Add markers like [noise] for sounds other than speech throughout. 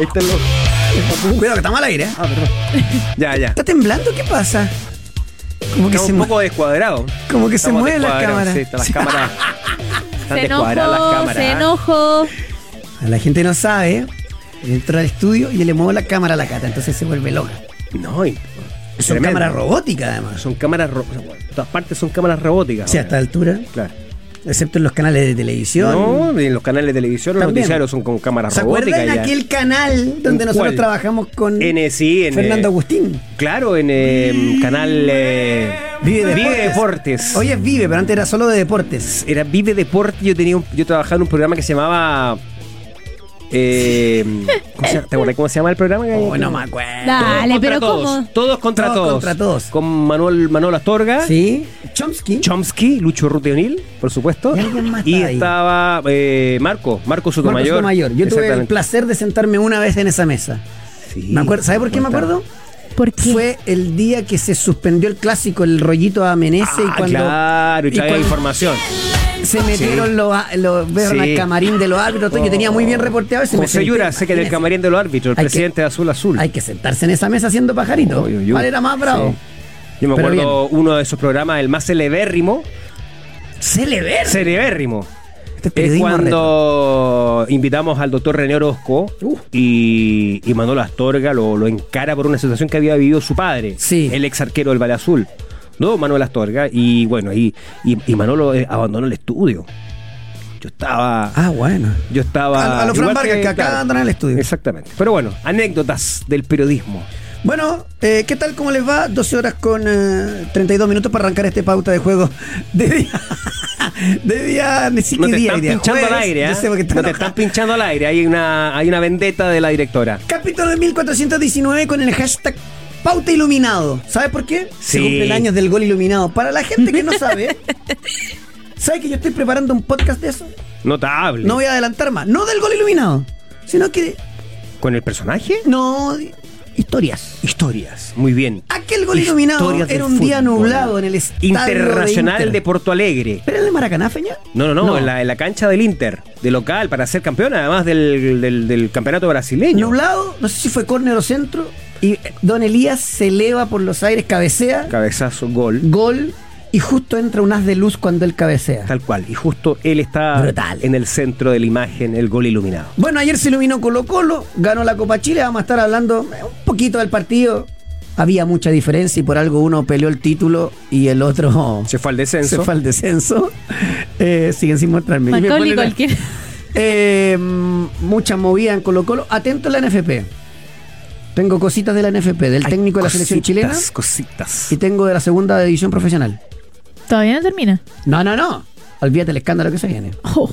Ahí están los- Cuidado, que estamos al aire. ¿eh? Ah, perdón. Ya, ya. ¿Está temblando? ¿Qué pasa? Como que Estamos se, un poco descuadrados. como que se Estamos mueven las descuadrados, cámaras. Sí, están las cámaras. [laughs] Están Se descuadradas las enojó, cámaras. se ¿ah? enojó. La gente no sabe. Entra al estudio y le muevo la cámara a la cata, entonces se vuelve loca. No, y- Son tremendo. cámaras robóticas, además. Son cámaras. ro- En todas partes son cámaras robóticas. Sí, a ahora. esta altura, Claro. Excepto en los canales de televisión. No, en los canales de televisión los noticiarios son con cámaras ¿Se robóticas. acuerdan ya. aquel canal donde ¿En nosotros cuál? trabajamos con En, sí, en, Fernando eh, Agustín? Claro, en eh, canal eh, Vive Vive Deportes. Deportes. Hoy es Vive, pero antes era solo de deportes. Era Vive Deportes. Yo tenía un- yo trabajaba en un programa que se llamaba. Eh, ¿cómo se llama? ¿Te acuerdas cómo se llama el programa? Oh, no me acuerdo. Dale, Todos pero contra todos. ¿cómo? Todos contra Todos todos. contra todos. Con Manuel, Manuel Astorga. Sí, Chomsky. Chomsky, Lucho Ruteonil, por supuesto. Y alguien más Y estaba eh, Marco, Marco Sotomayor. Marcos Sotomayor. Yo tuve el placer de sentarme una vez en esa mesa. Sí, Me acuerdo, ¿Sabe por qué me acuerdo? ¿Por qué? Fue el día que se suspendió el clásico, el rollito a Menezes y Ah, cuando claro, y y cuando información. se metieron Sí. los, los vieron Sí. al camarín de los árbitros. todo, Yo tenía muy bien reporteado ese José Yura, sé que del camarín de los árbitros, el Hay que- presidente de Azul Azul. Hay que sentarse en esa mesa haciendo pajarito. ¿Cuál era más bravo? Sí. Yo me Pero acuerdo uno de esos programas, el más celebérrimo. Celeber. Celebérrimo. Este es cuando invitamos al doctor René Orozco Uh. y, y Manolo Astorga lo, lo encara por una situación que había vivido su padre, Sí. el ex arquero del Valle Azul, ¿no? Manuel Astorga. Y bueno, y, y, y Manolo eh, abandonó el estudio. Yo estaba. Ah, bueno. Yo estaba. A- a lo Fran Vargas, que acá claro. andan en el estudio. Exactamente. Pero bueno, anécdotas del periodismo. Bueno, eh, ¿qué tal? ¿Cómo les va? 12 horas con eh, 32 minutos para arrancar este pauta de juego de día. [laughs] De día, ni No siquiera te día, están día pinchando jueves. al aire, ¿eh? No te están pinchando al aire. Hay una, hay una vendetta de la directora. Capítulo de 1419 con el hashtag Pauta Iluminado. ¿Sabe por qué? Se Sí. cumple el año del gol iluminado. Para la gente que no sabe, [laughs] ¿sabe que yo estoy preparando un podcast de eso? Notable. No voy a adelantar más. No del gol iluminado, sino que. ¿Con el personaje? No, historias. Historias. Muy bien. Aquel gol iluminado era un día nublado en el estadio Internacional de. Porto Alegre. ¿Pero en el Maracaná, Feña? No, no, no, En, la, en la cancha del Inter, de local, para ser campeón, además del, del- del campeonato brasileño. Nublado, no sé si fue córner o centro. Y Don Elías se eleva por los aires, cabecea, Cabezazo, gol. gol, y justo entra un haz de luz cuando él cabecea. Tal cual. Y justo él está Brutal. en el centro de la imagen, el gol iluminado. Bueno, ayer se iluminó Colo Colo, ganó la Copa Chile, vamos a estar hablando un poquito del partido. Había mucha diferencia y por algo uno peleó el título y el otro Se fue al descenso. se fue al descenso. Eh, siguen sin mostrarme. Macaulay cualquiera. Eh, mucha movida en Colo Colo. Atento a la NFP. Tengo cositas de la NFP, del Hay técnico de la selección chilena cositas, Cositas. y tengo de la segunda división profesional. Todavía no termina. No, no, no. Olvídate el escándalo que se viene. Oh,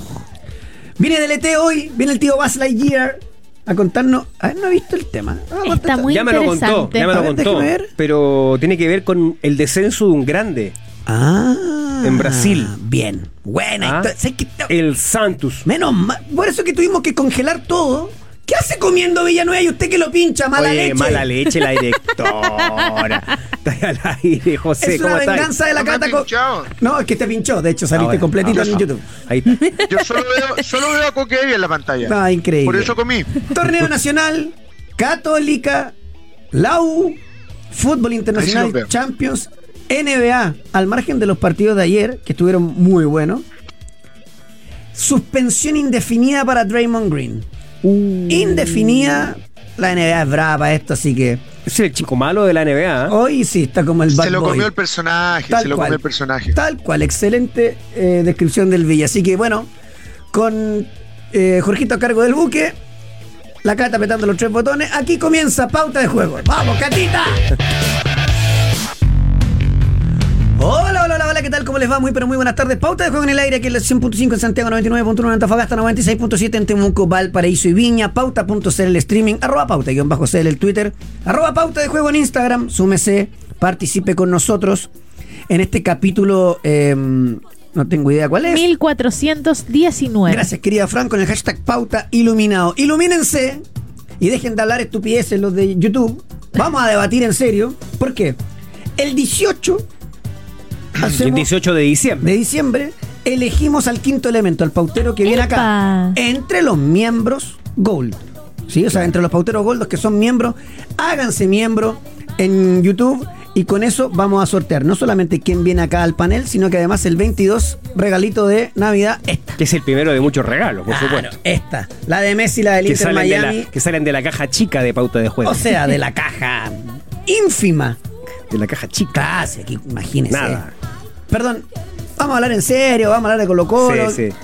Viene del ET hoy, viene el tío Buzz Lightyear a contarnos. A ver, no he visto el tema. Vamos a Está muy ya me lo contó, interesante. ya me lo contó. ver. Pero tiene que ver con el descenso de un grande. Ah. En Brasil. Bien. Buena. ¿Ah? El Santos. Menos mal. Por eso que tuvimos que congelar todo. ¿Qué hace comiendo Villanueva y usted que lo pincha? Mala Oye, leche. mala leche la directora. [laughs] Está al aire, José. es ¿cómo una venganza de la No cata. pinchado. No, es que te pinchó. De hecho, saliste Ahora, completito en YouTube. Ahí está. [laughs] Yo solo veo, solo veo a Coquevi en la pantalla. Ah, increíble. Por eso comí. Torneo [laughs] Nacional, Católica, la U, Fútbol Internacional, sí. Champions, NBA, al margen de los partidos de ayer, que estuvieron muy buenos. Suspensión indefinida para Draymond Green. Uh. Indefinida. La NBA es brava para esto, así que Es el chico malo de la NBA. ¿eh? hoy sí está como el bad Se lo boy. comió el personaje, Tal se lo cual. comió el personaje. Tal cual, excelente eh, descripción del Villa. Así que bueno, con eh, Jorgito a cargo del buque, la cata apretando los tres botones, aquí comienza pauta de juego. ¡Vamos, Catita! [laughs] Hola, ¿qué tal? ¿Cómo les va? Muy, pero muy buenas tardes. Pauta de juego en el aire, aquí en la 100.5 en Santiago, 99.1 en Antofagasta, 96.7 en Temuco, Valparaíso y Viña, pauta.cl el streaming, arroba pauta, guion bajo cl el Twitter, arroba pauta de juego en Instagram, súmese, participe con nosotros en este capítulo, eh, no tengo idea cuál es. 1419. Gracias, querida Fran, con el hashtag pauta iluminado. Ilumínense y dejen de hablar estupideces los de YouTube. Vamos a debatir en serio. ¿Por qué? El 18 [clears throat] El hacemos- 18 de diciembre. de diciembre elegimos al quinto elemento, al pautero que viene acá. Entre los miembros Gold. ¿sí? O sea, entre los pauteros goldos que son miembros, háganse miembro en YouTube y con eso vamos a sortear no solamente quién viene acá al panel, sino que además el 22 regalito de Navidad, esta. Que es el primero de muchos regalos, por Claro, supuesto. esta. La de Messi, la del Que Inter salen, de Miami. la, que salen de la caja chica de pauta de juego. O sea, de la caja ínfima. de la caja chica. Casi, aquí, imagínese. Nada. Perdón, vamos a hablar en serio, vamos a hablar de Colo Colo. Sí, sí.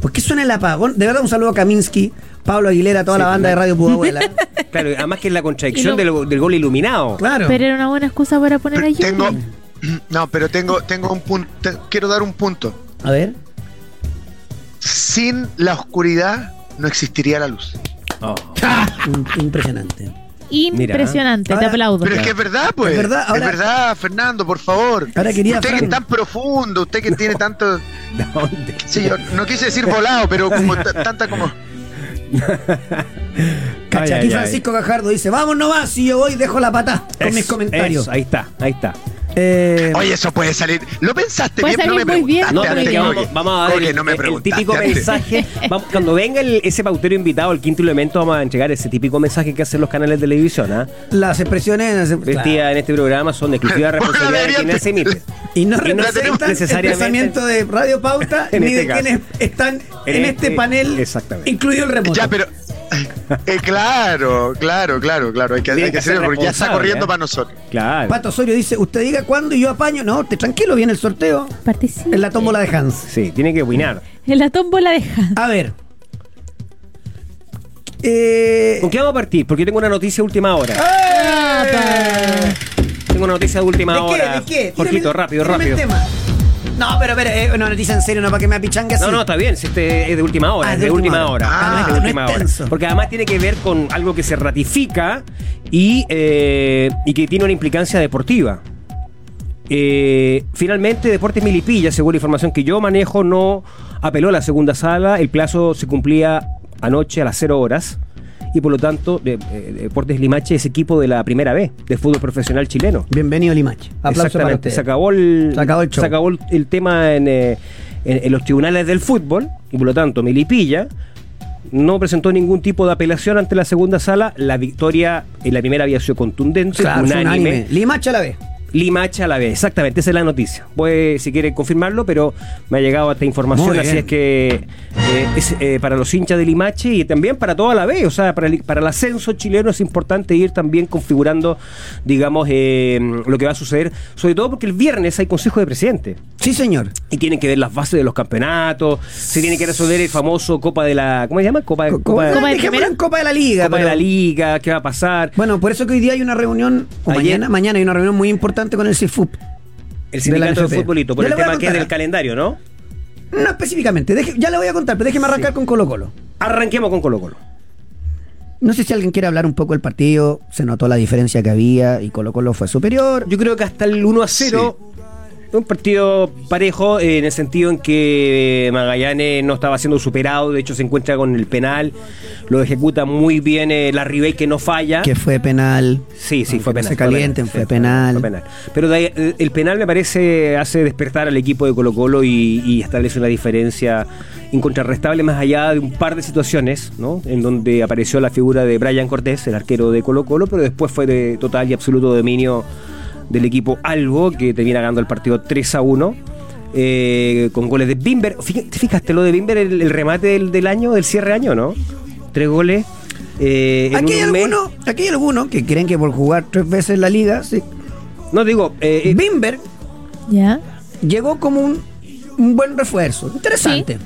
¿Por qué suena el apagón? De verdad, un saludo a Kaminsky, Pablo Aguilera, toda Sí, la banda de. Radio Pudahuela. [laughs] Claro, además que es la contradicción del, del gol iluminado. claro. Pero era una buena excusa para poner a Pero tengo, no, pero tengo, tengo un punto. Quiero dar un punto. A ver. Sin la oscuridad no existiría la luz. Oh. [laughs] Impresionante. Impresionante, Ahora- te aplaudo. Pero es que es verdad, pues. Es verdad, ahora- es verdad, Fernando, por favor. Ahora quería, usted que es tan profundo, usted que tiene tanto. [laughs] Sí, yo no quise decir volado, pero como tanta como. [laughs] Cacha, Ay, aquí ay, Francisco Gajardo dice, vamos nomás, y yo voy, dejo la pata con mis comentarios. eso, ahí está, ahí está. Eh, Oye, eso puede salir. ¿Lo pensaste Puede bien? No me salir muy bien. No, pero antes, vamos, a dar el, no me el- el preguntaste típico antes. mensaje. Vamos- [laughs] cuando venga el- ese pautero invitado, el quinto elemento, vamos a entregar ese típico mensaje que hacen los canales de televisión. ¿ah? las expresiones... Vestida claro. en este programa son de exclusiva [laughs] responsabilidad de quienes de- emite. [laughs] Y no no representan tenemos el pensamiento de Radio Pauta [laughs] ni este de caso. quienes están en, En este, este- panel, exactamente. incluido el remoto. Ya, pero. eh, claro, claro, claro, claro. Hay que, hay que hacerlo porque ya está corriendo ¿eh? para nosotros. Claro. Pato Osorio dice, usted diga cuándo y yo apaño. No, te tranquilo, viene el sorteo Participe. en la tómbola de Hans. Sí, tiene que opinar. En la tómbola de Han. A ver. Eh, ¿Con qué vamos a partir? Porque tengo una noticia última hora. Tengo una noticia de última ¿De qué? hora. ¿De qué? Jorgito, rápido, rápido. tema. No, pero, pero, eh, una noticia en serio, no para que me apichangue así. No, no, está bien, si este es de última hora, Ah, es de, última hora. Ah, es de no es última hora. Porque además tiene que ver con algo que se ratifica y, eh, y que tiene una implicancia deportiva. Eh, finalmente, Deportes Milipilla, según la información que yo manejo, no apeló a la segunda sala. El plazo se cumplía anoche a las 0 horas. Y por lo tanto, de- eh, Deportes Limache es equipo de la primera B del fútbol profesional chileno. Bienvenido, Limache. Aplauso Exactamente. Se acabó el, Se acabó el show. se acabó el, el tema en, eh, en- en los tribunales del fútbol y por lo tanto Milipilla no presentó ningún tipo de apelación ante la segunda sala. La victoria en la primera había sido contundente, Claro, unánime. unánime. Limache a la vez. Limacha a la vez, exactamente, esa es la noticia. Puede, si quiere confirmarlo, pero me ha llegado esta información, así es que eh, es eh, para los hinchas de Limache y también para toda la vez, o sea, para el, para el ascenso chileno es importante ir también configurando, digamos, eh, lo que va a suceder, sobre todo porque el viernes hay consejo de presidente Sí, señor. y tienen que ver las bases de los campeonatos, se tiene que resolver el famoso Copa de la, ¿cómo se llama? Copa, Co- Copa, Copa de Copa de la Liga. Copa de la Liga, ¿qué va a pasar? Bueno, por eso que hoy día hay una reunión, o Ayer- mañana, mañana hay una reunión muy importante con el CIFUP. El sindicato de, futbolito, por Yo el le voy a tema que es contar. del calendario, ¿no? No específicamente, deje- ya le voy a contar, pero déjeme arrancar con Colo Colo. Arranquemos con Colo Colo. No sé si alguien quiere hablar un poco del partido, se notó la diferencia que había y Colo Colo fue superior. Yo creo que hasta el 1 a 0, un partido parejo eh, en el sentido en que Magallanes no estaba siendo superado, de hecho se encuentra con el penal, lo ejecuta muy bien eh, la Ribey que no falla. que fue penal. Sí, sí, fue penal. se calienten, fue penal. fue penal. Pero de ahí, eh, el penal me parece hace despertar al equipo de Colo Colo y, y establece una diferencia incontrarrestable más allá de un par de situaciones, ¿no? En donde apareció la figura de Brian Cortés, el arquero de Colo Colo, pero después fue de total y absoluto dominio del equipo Albo, que termina ganando el partido 3 a 1. eh, con goles de Bimber. ¿Te fijaste lo de Bimber, el, el remate del, del año, del cierre de año, no? Tres goles. eh, en Aquí hay, algunos, aquí hay algunos que creen que por jugar tres veces la liga, sí. No digo, eh, eh, Bimber ¿Ya? llegó como un, un buen refuerzo. Interesante.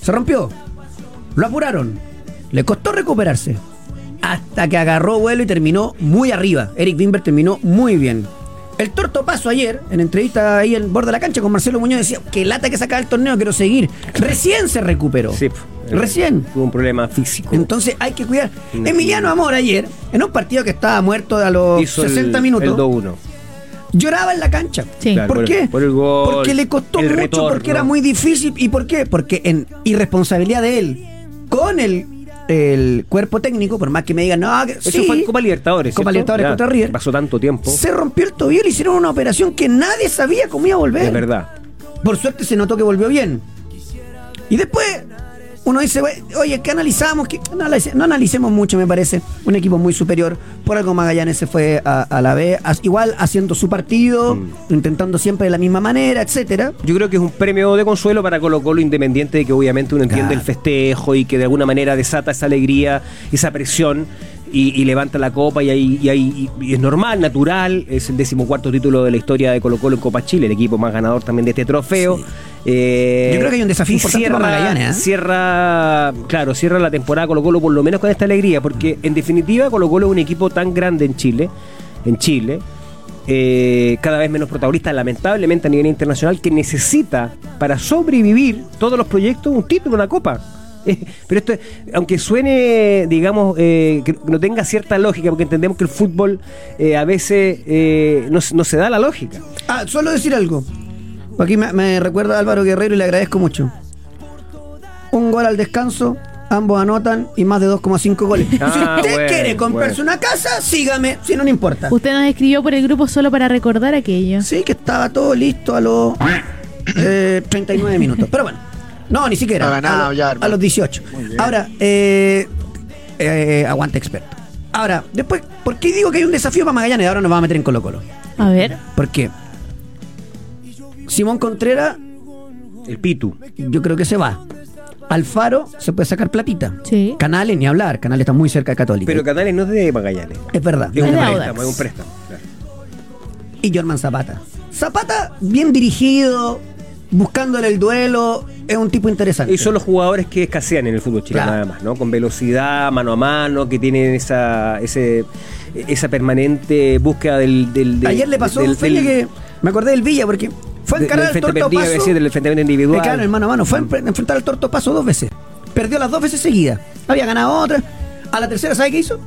Se rompió. Lo apuraron. Le costó recuperarse. Hasta que agarró vuelo y terminó muy arriba. Eric Bimber terminó muy bien. El torto paso ayer, en entrevista ahí en borde de la cancha con Marcelo Muñoz, decía que lata que sacaba el torneo, quiero seguir. Recién se recuperó. Sí, eh, Recién. Tuvo un problema físico. Entonces hay que cuidar. Mm. Emiliano Amor ayer, en un partido que estaba muerto a los Hizo el- 60 El minutos, 2-1. lloraba en la cancha. Sí. Claro. ¿Por por qué? el- por el gol, porque le costó el mucho, retorno. porque era muy difícil. ¿Y por qué? Porque en irresponsabilidad de él, con el, el cuerpo técnico, por más que me digan, no, que Eso sí, fue en Copa Libertadores. Copa ¿cierto? Libertadores Ya, contra River. Pasó tanto tiempo. se rompió el tobillo y le hicieron una operación que nadie sabía cómo iba a volver. Es verdad. Por suerte se notó que volvió bien. Y después uno dice, "Güey, oye, ¿qué analizamos? ¿Qué-?" No, analice- no analicemos mucho, me parece. Un equipo muy superior. Por algo Magallanes se fue a, a la B, igual haciendo su partido, intentando siempre de la misma manera, etcétera. Yo creo que es un premio de consuelo para Colo Colo independiente de que obviamente uno entiende Claro. el festejo y que de alguna manera desata esa alegría, esa presión y, y levanta la copa y, ahí, y, ahí- y es normal, natural, es el decimocuarto título de la historia de Colo Colo en Copa Chile, el equipo más ganador también de este trofeo. Sí. Eh, Yo creo que hay un desafío importante para Magallanes, ¿eh? Cierra, claro, cierra la temporada Colo Colo por lo menos con esta alegría, porque en definitiva Colo Colo es un equipo tan grande en Chile, en Chile, eh, cada vez menos protagonista, lamentablemente a nivel internacional, que necesita para sobrevivir todos los proyectos un título, una copa. [laughs] Pero esto, aunque suene, digamos, eh, que no tenga cierta lógica, porque entendemos que el fútbol eh, a veces eh, no, se- no se da la lógica. Ah, solo decir algo. Aquí me, me recuerda a Álvaro Guerrero y le agradezco mucho. Un gol al descanso, ambos anotan y más de 2,5 goles. [laughs] Ah, si usted bueno, quiere comprarse bueno. una casa, sígame, si no, no importa. Usted nos escribió por el grupo solo para recordar aquello. Sí, que estaba todo listo a los eh, 39 minutos. Pero bueno, no, ni siquiera. Ha ganado a, lo- ya, a hermano. los 18. Ahora, eh, eh, aguante experto. Ahora, después, ¿por qué digo que hay un desafío para Magallanes? Ahora nos vamos a meter en Colo Colo. A ver. ¿Por qué? Simón Contreras, El Pitu. yo creo que se va. Alfaro se puede sacar platita. Sí. Canales, ni hablar. Canales está muy cerca de Católica. Pero Canales no es de Magallanes. es verdad. Es un Es préstamo, es un préstamo. claro. y Jorman Zapata. Zapata, bien dirigido, buscándole el duelo, es un tipo interesante. Y son los jugadores que escasean en el fútbol chileno Claro. nada más, ¿no? Con velocidad, mano a mano, que tienen esa, ese, esa permanente búsqueda del... del- del- Ayer le pasó del- del- que me acordé del Villa porque fue a encarar al torto paso. decir, del enfrentamiento individual. Eh, claro, hermano a mano. Fue a enfre- enfrentar al torto paso dos veces. Perdió las dos veces seguidas. Había ganado otra. A la tercera, ¿sabe qué hizo?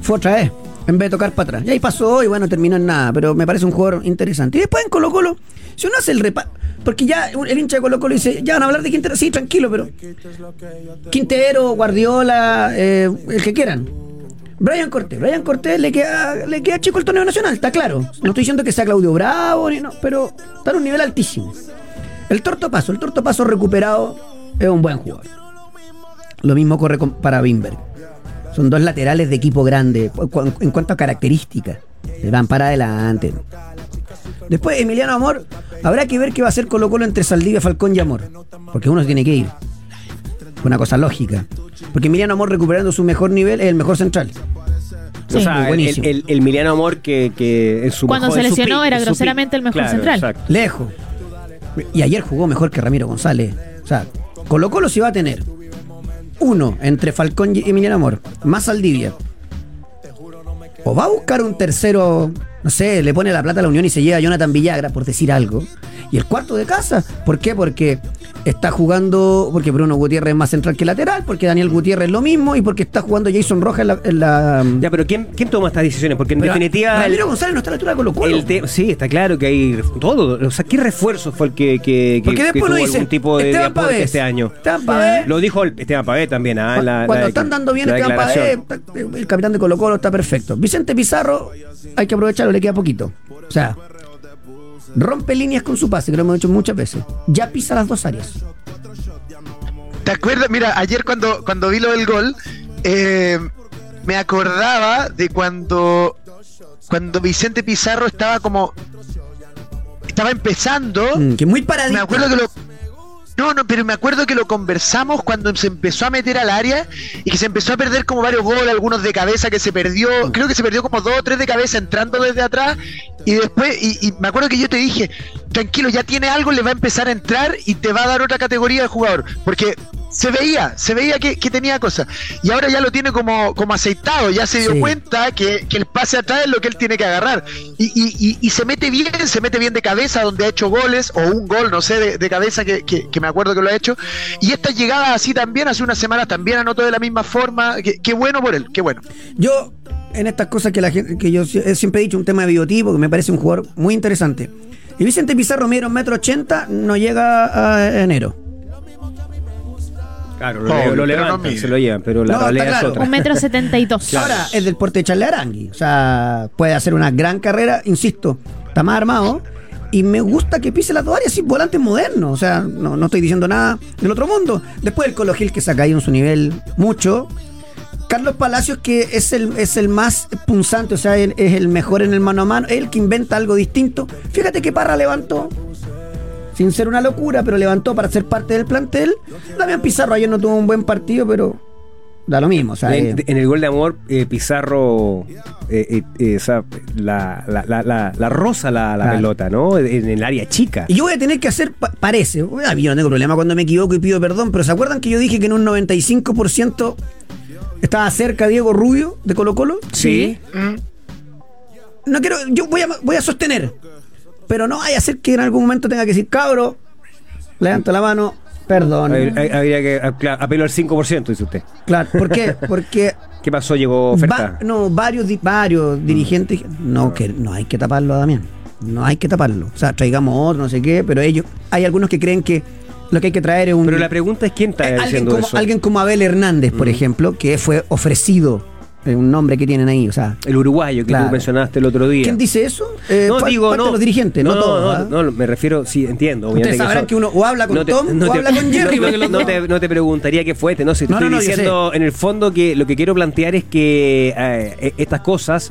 Fue otra vez. En vez de tocar para atrás. Y ahí pasó y bueno, terminó en nada. Pero me parece un jugador interesante. Y después en Colo Colo, si uno hace el repaso. Porque ya el hincha de Colo Colo dice, ya van a hablar de Quintero. Sí, tranquilo, pero. Quintero, Guardiola, eh, el que quieran. Brian Cortés, Brian Cortés le queda, le queda chico el torneo nacional, está claro. No estoy diciendo que sea Claudio Bravo, ni no, pero está en un nivel altísimo. El Torto Paso, el Torto Paso recuperado es un buen jugador. Lo mismo corre para Bimberg. Son dos laterales de equipo grande en cuanto a características. Le van para adelante. Después, Emiliano Amor, habrá que ver qué va a hacer Colo Colo entre Saldivia, Falcón y Amor. Porque uno tiene que ir. Una cosa lógica. Porque Emiliano Amor recuperando su mejor nivel es el mejor central. O sea, el, buenísimo. el, el Emiliano Amor que, que en su Cuando mejor- se lesionó era groseramente el mejor Claro, central. exacto. Lejos. Y ayer jugó mejor que Ramiro González. O sea, Colo Colo si va a tener uno entre Falcón y Emiliano Amor, más Saldivia. O va a buscar un tercero, no sé, le pone la plata a la Unión y se lleva a Jonathan Villagra, por decir algo. Y el cuarto de casa, ¿por qué? Porque está jugando, porque Bruno Gutiérrez es más central que lateral, porque Daniel Gutiérrez es lo mismo y porque está jugando Jason Rojas en la... en la- Ya, pero ¿quién, ¿quién toma estas decisiones? Porque en Pero definitiva... Ramiro González no está a la altura de Colo Colo. El te- sí, está claro que hay todo. O sea, ¿qué refuerzo fue el que, que, que- Porque que después tuvo algún tipo de, de Pavés. este año? Esteban Pavés. Lo dijo el- Esteban Pavé también. ah, la- Cuando la- están dando bien Esteban Pavé, declaración. está- el capitán de Colo Colo está perfecto. Vicente Pizarro, hay que aprovecharlo, le queda poquito. O sea, rompe líneas con su pase, que lo hemos hecho muchas veces. Ya pisa las dos áreas. ¿Te acuerdas? Mira, ayer cuando, cuando vi lo del gol, eh, me acordaba de cuando, cuando Vicente Pizarro estaba como. Estaba empezando. Mm, que muy paradito. Me acuerdo que lo. No, no, pero me acuerdo que lo conversamos cuando se empezó a meter al área y que se empezó a perder como varios goles, algunos de cabeza que se perdió, creo que se perdió como dos o tres de cabeza entrando desde atrás y después, y, y me acuerdo que yo te dije, tranquilo, ya tiene algo, le va a empezar a entrar y te va a dar otra categoría de jugador, porque se veía, se veía que, que tenía cosas y ahora ya lo tiene como, como aceitado, ya se dio Sí. cuenta que, que el pase atrás es lo que él tiene que agarrar y, y- y- y se mete bien, se mete bien de cabeza donde ha hecho goles o un gol, no sé, de, de cabeza que, me acuerdo que lo ha hecho y estas llegadas así también, hace unas semanas también anotó de la misma forma, qué bueno por él, qué bueno. Yo, en estas cosas que la gente, que yo siempre he dicho, un tema de biotipo, que me parece un jugador muy interesante. Y Vicente Pizarro mide un metro ochenta, no llega a enero. Claro, lo, le- lo no levantan, se lo llevan, pero la No, realidad claro. es otra. Un metro setenta y dos. Ahora es del porte de Charle Arangui. O sea, puede hacer una gran carrera, insisto, está más armado. Y me gusta que pise las dos áreas, sí, volante moderno. O sea, no, no estoy diciendo nada del otro mundo. Después el Colo Gil que se ha caído en su nivel mucho. Carlos Palacios, que es el, es el más punzante, o sea, es el mejor en el mano a mano, el que inventa algo distinto. Fíjate que Parra levantó, sin ser una locura, pero levantó para ser parte del plantel. Damián Pizarro ayer no tuvo un buen partido, pero da lo mismo. O sea, En, eh, en el gol de amor, eh, Pizarro eh, eh, la, la, la, la- la rosa la, Claro. pelota, ¿no? En el área chica. Y yo voy a tener que hacer, pa- parece, a mí yo no tengo problema cuando me equivoco y pido perdón, pero ¿se acuerdan que yo dije que en un 95% estaba cerca Diego Rubio de Colo Colo? Sí. No quiero, yo voy a, voy a sostener, pero no vaya a ser que en algún momento tenga que decir, cabro, levanto la mano, perdón. Habría que claro, apelo al 5%, dice usted. Claro, ¿por qué? [laughs] Porque ¿Qué pasó? ¿Llegó oferta? va- no, varios, di- varios dirigentes, no, que no hay que taparlo, Damián, no hay que taparlo. O sea, traigamos otro, no sé qué, pero ellos, hay algunos que creen que lo que hay que traer es un... Pero la pregunta es quién está Eh, alguien, como, eso. alguien como Abel Hernández, por ejemplo, que fue ofrecido, eh, un nombre que tienen ahí, o sea... El uruguayo que Claro. tú mencionaste el otro día. ¿Quién dice eso? Eh, no, digo, no. los dirigentes, no, no, todos. ¿ah? no, no, me refiero, sí, entiendo. Ustedes sabrán que uno o habla con Tom o habla con [laughs] Jerry, No, no te, no te preguntaría qué fuiste, no sé, te No, estoy no, no, diciendo en el fondo que lo que quiero plantear es que eh, estas cosas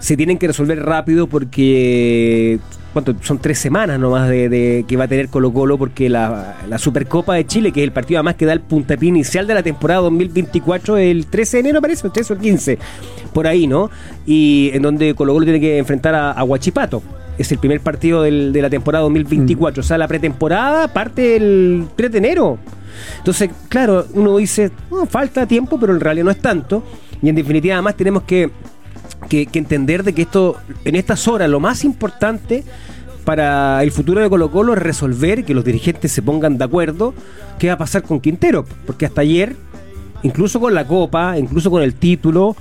se tienen que resolver rápido porque ¿cuánto? son tres semanas nomás de, de que va a tener Colo Colo porque la, la Supercopa de Chile, que es el partido además que da el puntapié inicial de la temporada 2024, el 13 de enero parece, el 13 o el 15, por ahí, ¿no? Y en donde Colo Colo tiene que enfrentar a, a Huachipato. Es el primer partido del- de la temporada 2024. O sea, la pretemporada parte el 3 de enero. Entonces, claro, uno dice, "No, falta tiempo, pero en realidad no es tanto. Y en definitiva, además, tenemos que, que- que entender de que esto, en estas horas, lo más importante para el futuro de Colo Colo es resolver que los dirigentes se pongan de acuerdo qué va a pasar con Quintero. Porque hasta ayer, incluso con la Copa, incluso con el título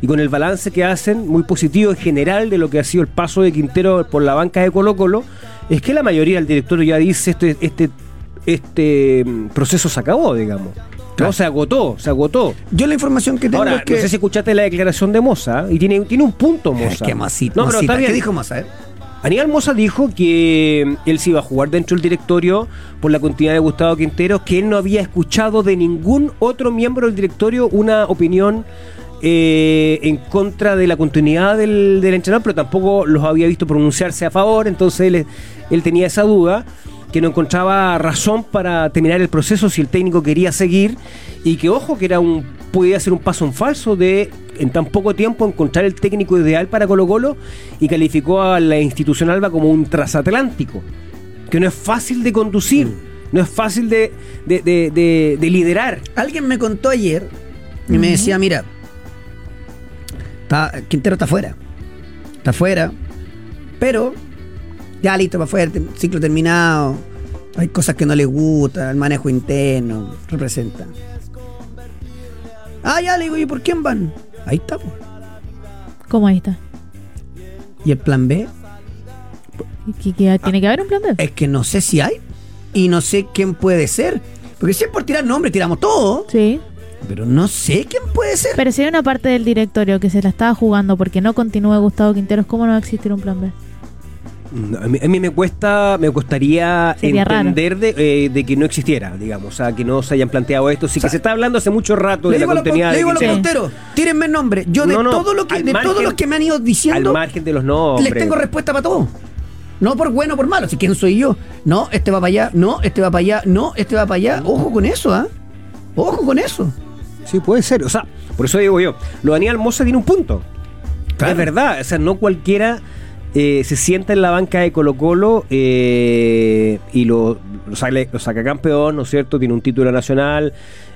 y con el balance que hacen, muy positivo en general de lo que ha sido el paso de Quintero por la banca de Colo Colo, es que la mayoría del directorio ya dice este, este, este mm, proceso se acabó, digamos. Claro. No, se agotó, se agotó. Yo la información que tengo Ahora, es que... no sé si escuchaste la declaración de Moza, y tiene, tiene un punto Moza. Es que Mosita, No, pero está bien. ¿Qué dijo Moza? eh? Aníbal Moza dijo que él se iba a jugar dentro del directorio por la continuidad de Gustavo Quintero, que él no había escuchado de ningún otro miembro del directorio una opinión eh, en contra de la continuidad del, del entrenador, pero tampoco los había visto pronunciarse a favor, entonces él, él tenía esa duda que no encontraba razón para terminar el proceso si el técnico quería seguir y que ojo que era un podía ser un paso en falso de en tan poco tiempo encontrar el técnico ideal para Colo Colo y calificó a la institución Alba como un transatlántico que no es fácil de conducir no es fácil de, de, de- de- de liderar Alguien me contó ayer y me decía, mira, está, Quintero está afuera. Está afuera. Pero ya listo para afuera, te- ciclo terminado. Hay cosas que no le gustan, el manejo interno, representa. Ah, ya le digo, ¿y por quién van? Ahí está. po. ¿Cómo ahí está? ¿Y el plan B? ¿Que, que tiene que haber un plan B? Es que no sé si hay. Y no sé quién puede ser. Porque si es por tirar nombres, tiramos todo. Sí. Pero no sé quién puede ser. Pero si hay una parte del directorio que se la estaba jugando porque no continúa Gustavo Quinteros, ¿cómo no va a existir un plan B? No, A mí, a mí me cuesta, me costaría Sería entender de, eh, de que no existiera, digamos, o sea, que no se hayan planteado esto, sí O sea, que se está hablando hace mucho rato de la digo, a los, continuidad le digo a los porteros, tírenme el nombre. Yo de No, no, todo lo que de todos los que me han ido diciendo, Al margen de los nombres. les tengo respuesta para todo. No por bueno o por malo, si quién soy yo. No, este va para allá, no, este va para allá, no, este va para allá. Ojo con eso, ¿ah? Ojo con eso. Sí, puede ser. O sea, por eso digo yo, lo de Aníbal Moza tiene un punto. Claro. Es verdad. O sea, no cualquiera eh, se sienta en la banca de Colo Colo eh, y lo, lo, sale- lo saca campeón, ¿no es cierto? Tiene un título nacional.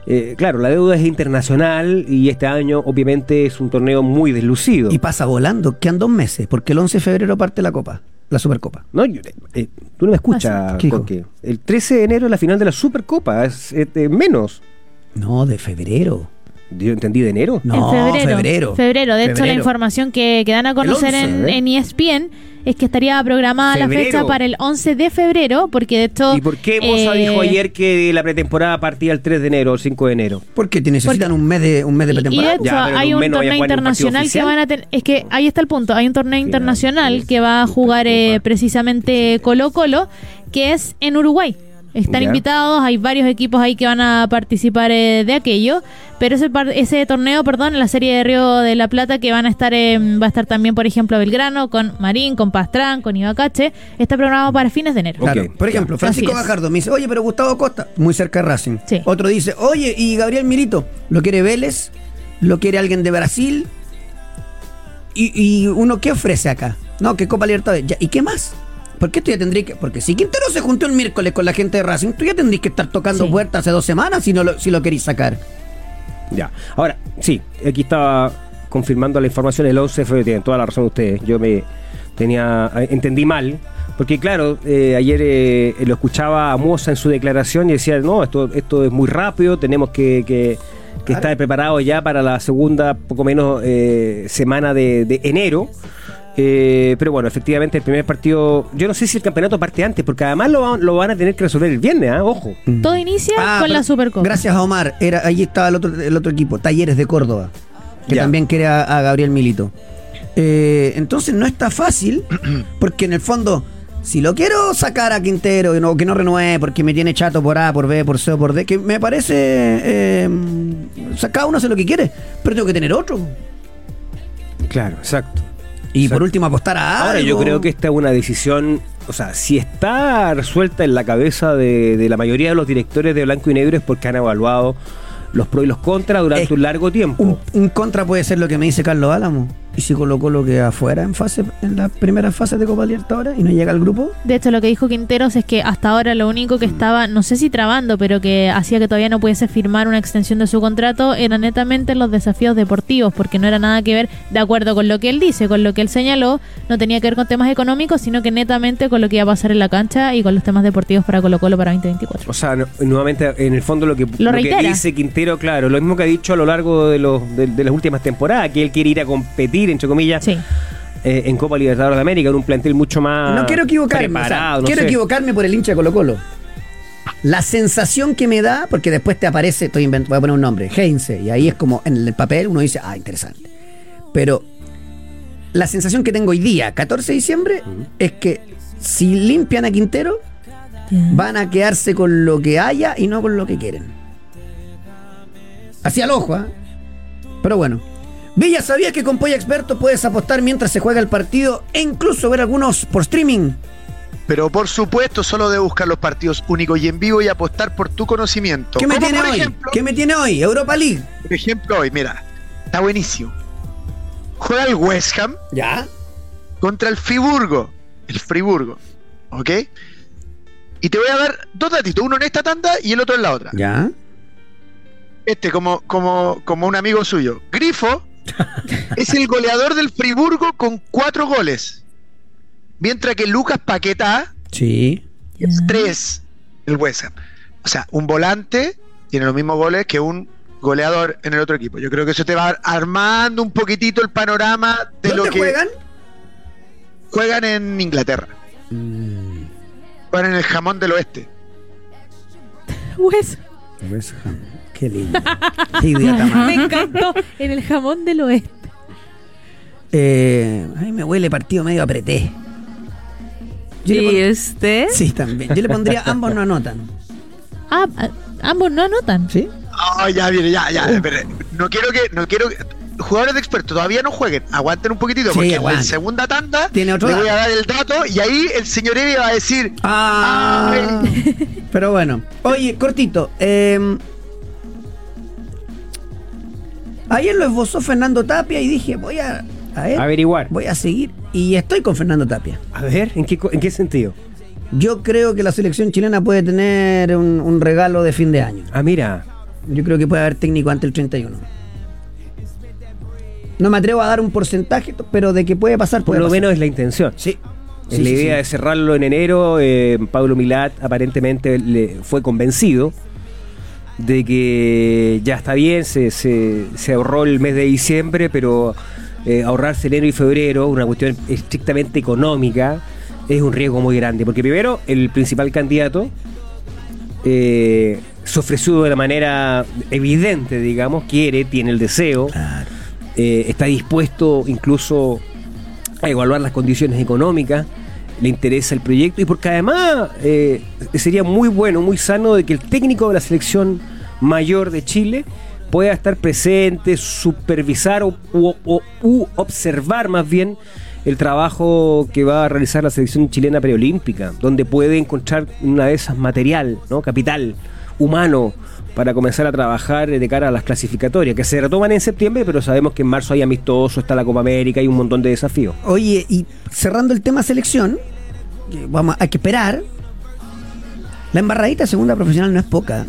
Eh, claro, la deuda es internacional y este año obviamente es un torneo muy deslucido. Y pasa volando, quedan dos meses, porque el 11 de febrero parte la Copa, la Supercopa. No, yo- eh, tú no me escuchas. Coque. El 13 de enero es la final de la Supercopa, es, es, eh, menos. No, de febrero. Yo entendí de enero. No, en febrero. febrero. Febrero. De hecho, la información que, que dan a conocer 11, en, ¿eh? en ESPN es que estaría programada la Febrero. fecha para el 11 de febrero, porque de hecho... ¿Y por qué Moza eh, dijo ayer que la pretemporada partía el 3 de enero o el 5 de enero? Porque te necesitan un mes de un mes de Y- Y de pretemporada. hecho Ya, hay un un torneo ni un internacional que van a tener... Es que ahí está el punto. Hay un torneo Claro, internacional es- que va a jugar eh, precisamente Colo Colo, que es en Uruguay. Están Ya. invitados, hay varios equipos ahí que van a participar eh, de aquello, pero ese par- ese torneo, perdón, en la serie de Río de la Plata que van a estar eh, va a estar también, por ejemplo, Belgrano con Marín, con Pastrán, con Ibacache, está programado para fines de enero. Claro. Por ejemplo, ya. Francisco. Gajardo me dice, oye, pero Gustavo Costa, muy cerca de Racing. Sí. Otro dice, oye, y Gabriel Milito, ¿lo quiere Vélez? ¿Lo quiere alguien de Brasil? ¿Y, y uno qué ofrece acá? No, que Copa Libertadores. ¿Y qué más? Porque esto ya tendría que. Porque si Quintero se juntó el miércoles con la gente de Racing, tú ya tendrías que estar tocando Sí. puertas hace dos semanas si, no lo, si lo queréis sacar. Ya. Ahora, sí, aquí estaba confirmando la información el 11 fue, tienen toda la razón ustedes. Yo me tenía entendí mal, porque claro, eh, ayer eh, lo escuchaba a Moza en su declaración y decía, no, esto esto es muy rápido, tenemos que, que, que estar preparados ya para la segunda, poco menos, eh, semana de, de enero. Eh, pero bueno, efectivamente el primer partido, yo no sé si el campeonato parte antes, porque además lo, van- lo van a tener que resolver el viernes, ¿ah? ojo. Todo inicia Ah, con la Supercopa. Gracias a Omar. Era, allí estaba el otro, el otro equipo, Talleres de Córdoba, que Ya. también quiere a, a Gabriel Milito. Eh, entonces no está fácil, [clears throat] porque en el fondo, si lo quiero sacar a Quintero no, que no renueve porque me tiene chato por A, por B, por C o por D, que me parece. Eh, o sea, cada uno hace lo que quiere, pero tengo que tener otro. Claro, exacto. Y Exacto. por último apostar a Ahora yo creo que esta es una decisión, o sea, si está resuelta en la cabeza de, de la mayoría de los directores de Blanco y Negro es porque han evaluado los pros y los contras durante Es- un largo tiempo. Un, un contra puede ser lo que me dice Carlos Álamo. Y si colocó lo que afuera en fase, en las primeras fases de Copa Libertadores y no llega al grupo, De hecho, lo que dijo Quinteros es que hasta ahora lo único Mm. que estaba, no sé si trabando, pero que hacía que todavía no pudiese firmar una extensión de su contrato, era netamente los desafíos deportivos, porque no era nada que ver, de acuerdo con lo que él dice, con lo que él señaló, no tenía que ver con temas económicos, sino que netamente con lo que iba a pasar en la cancha y con los temas deportivos para Colo Colo para 2024. O sea, no- nuevamente, en el fondo lo que, Lo que reitera. dice Quintero, claro, lo mismo que ha dicho a lo largo de, los, de, de las últimas temporadas, que él quiere ir a competir, entre comillas, Sí. eh, en Copa Libertadores de América, en un plantel mucho más no quiero equivocarme. o sea, preparado, no quiero sé. equivocarme por el hincha de Colo Colo. La sensación que me da, porque después te aparece, estoy voy a poner un nombre, Heinze, y ahí es como en el papel uno dice, ah, interesante. Pero la sensación que tengo hoy día, 14 de diciembre, es que si limpian a Quintero, van a quedarse con lo que haya y no con lo que quieren. Así al ojo, ¿ah? Pero bueno. Villa, ¿sabías que con Polla Experto puedes apostar mientras se juega el partido e incluso ver algunos por streaming? Pero por supuesto, solo de buscar los partidos únicos y en vivo y apostar por tu conocimiento. ¿Qué me Como tiene hoy? ejemplo, ¿Qué me tiene hoy? Europa League. por ejemplo, hoy, mira, está buenísimo. Juega el West Ham ¿Ya? contra el Friburgo. El Friburgo. ¿Ok? Y te voy a dar dos datitos, uno en esta tanda y el otro en la otra. ¿Ya? Este, como, como, como un amigo suyo. Grifo [laughs] es el goleador del Friburgo con cuatro goles. Mientras que Lucas Paquetá Sí. es tres el West Ham. O sea, un volante tiene los mismos goles que un goleador en el otro equipo. Yo creo que eso te va armando un poquitito el panorama de ¿Dónde lo que juegan? juegan en Inglaterra. Mm, Juegan en el jamón del oeste. Hueso. West Ham. Qué lindo. Qué idiota más. Me encantó. En el jamón del oeste. Eh, a mí me huele partido medio apreté. Yo ¿Y usted? Sí, también. Yo le pondría ambos no anotan. Ah, ah, ambos no anotan. ¿Sí? Ah, ya viene, ya, ya. espere. No quiero que, no quiero que- jugadores de expertos todavía no jueguen. Aguanten un poquitito Sí, porque en la segunda tanda Tiene otro le voy a dar el dato y ahí el señor Evi va a decir, Ah. Pero bueno. Oye, cortito. eh, ayer lo esbozó Fernando Tapia y dije, voy a, a ver, Averiguar. voy a seguir. Y estoy con Fernando Tapia. A ver, ¿en qué, co- en qué sentido? Yo creo que la selección chilena puede tener un, un regalo de fin de año. Ah, mira. Yo creo que puede haber técnico ante el 31. No me atrevo a dar un porcentaje, pero de que puede pasar, Por puede lo pasar. menos es la intención. Sí. Es Sí, la sí, idea sí. de cerrarlo en enero. eh, Pablo Milat aparentemente le fue convencido de que ya está bien, se, se, se ahorró el mes de diciembre, pero eh, ahorrarse enero y febrero, una cuestión estrictamente económica, es un riesgo muy grande. Porque primero, el principal candidato eh, se ofreció de una manera evidente, digamos, quiere, tiene el deseo, eh, está dispuesto incluso a evaluar las condiciones económicas, le interesa el proyecto y porque además eh, sería muy bueno, muy sano de que el técnico de la selección mayor de Chile pueda estar presente, supervisar o, o- observar más bien el trabajo que va a realizar la selección chilena preolímpica, donde puede encontrar una de esas material, ¿no? capital humano para comenzar a trabajar de cara a las clasificatorias, que se retoman en septiembre, pero sabemos que en marzo hay amistoso, está la Copa América y un montón de desafíos. Oye, y cerrando el tema selección, vamos, hay que esperar. La embarradita segunda profesional no es poca.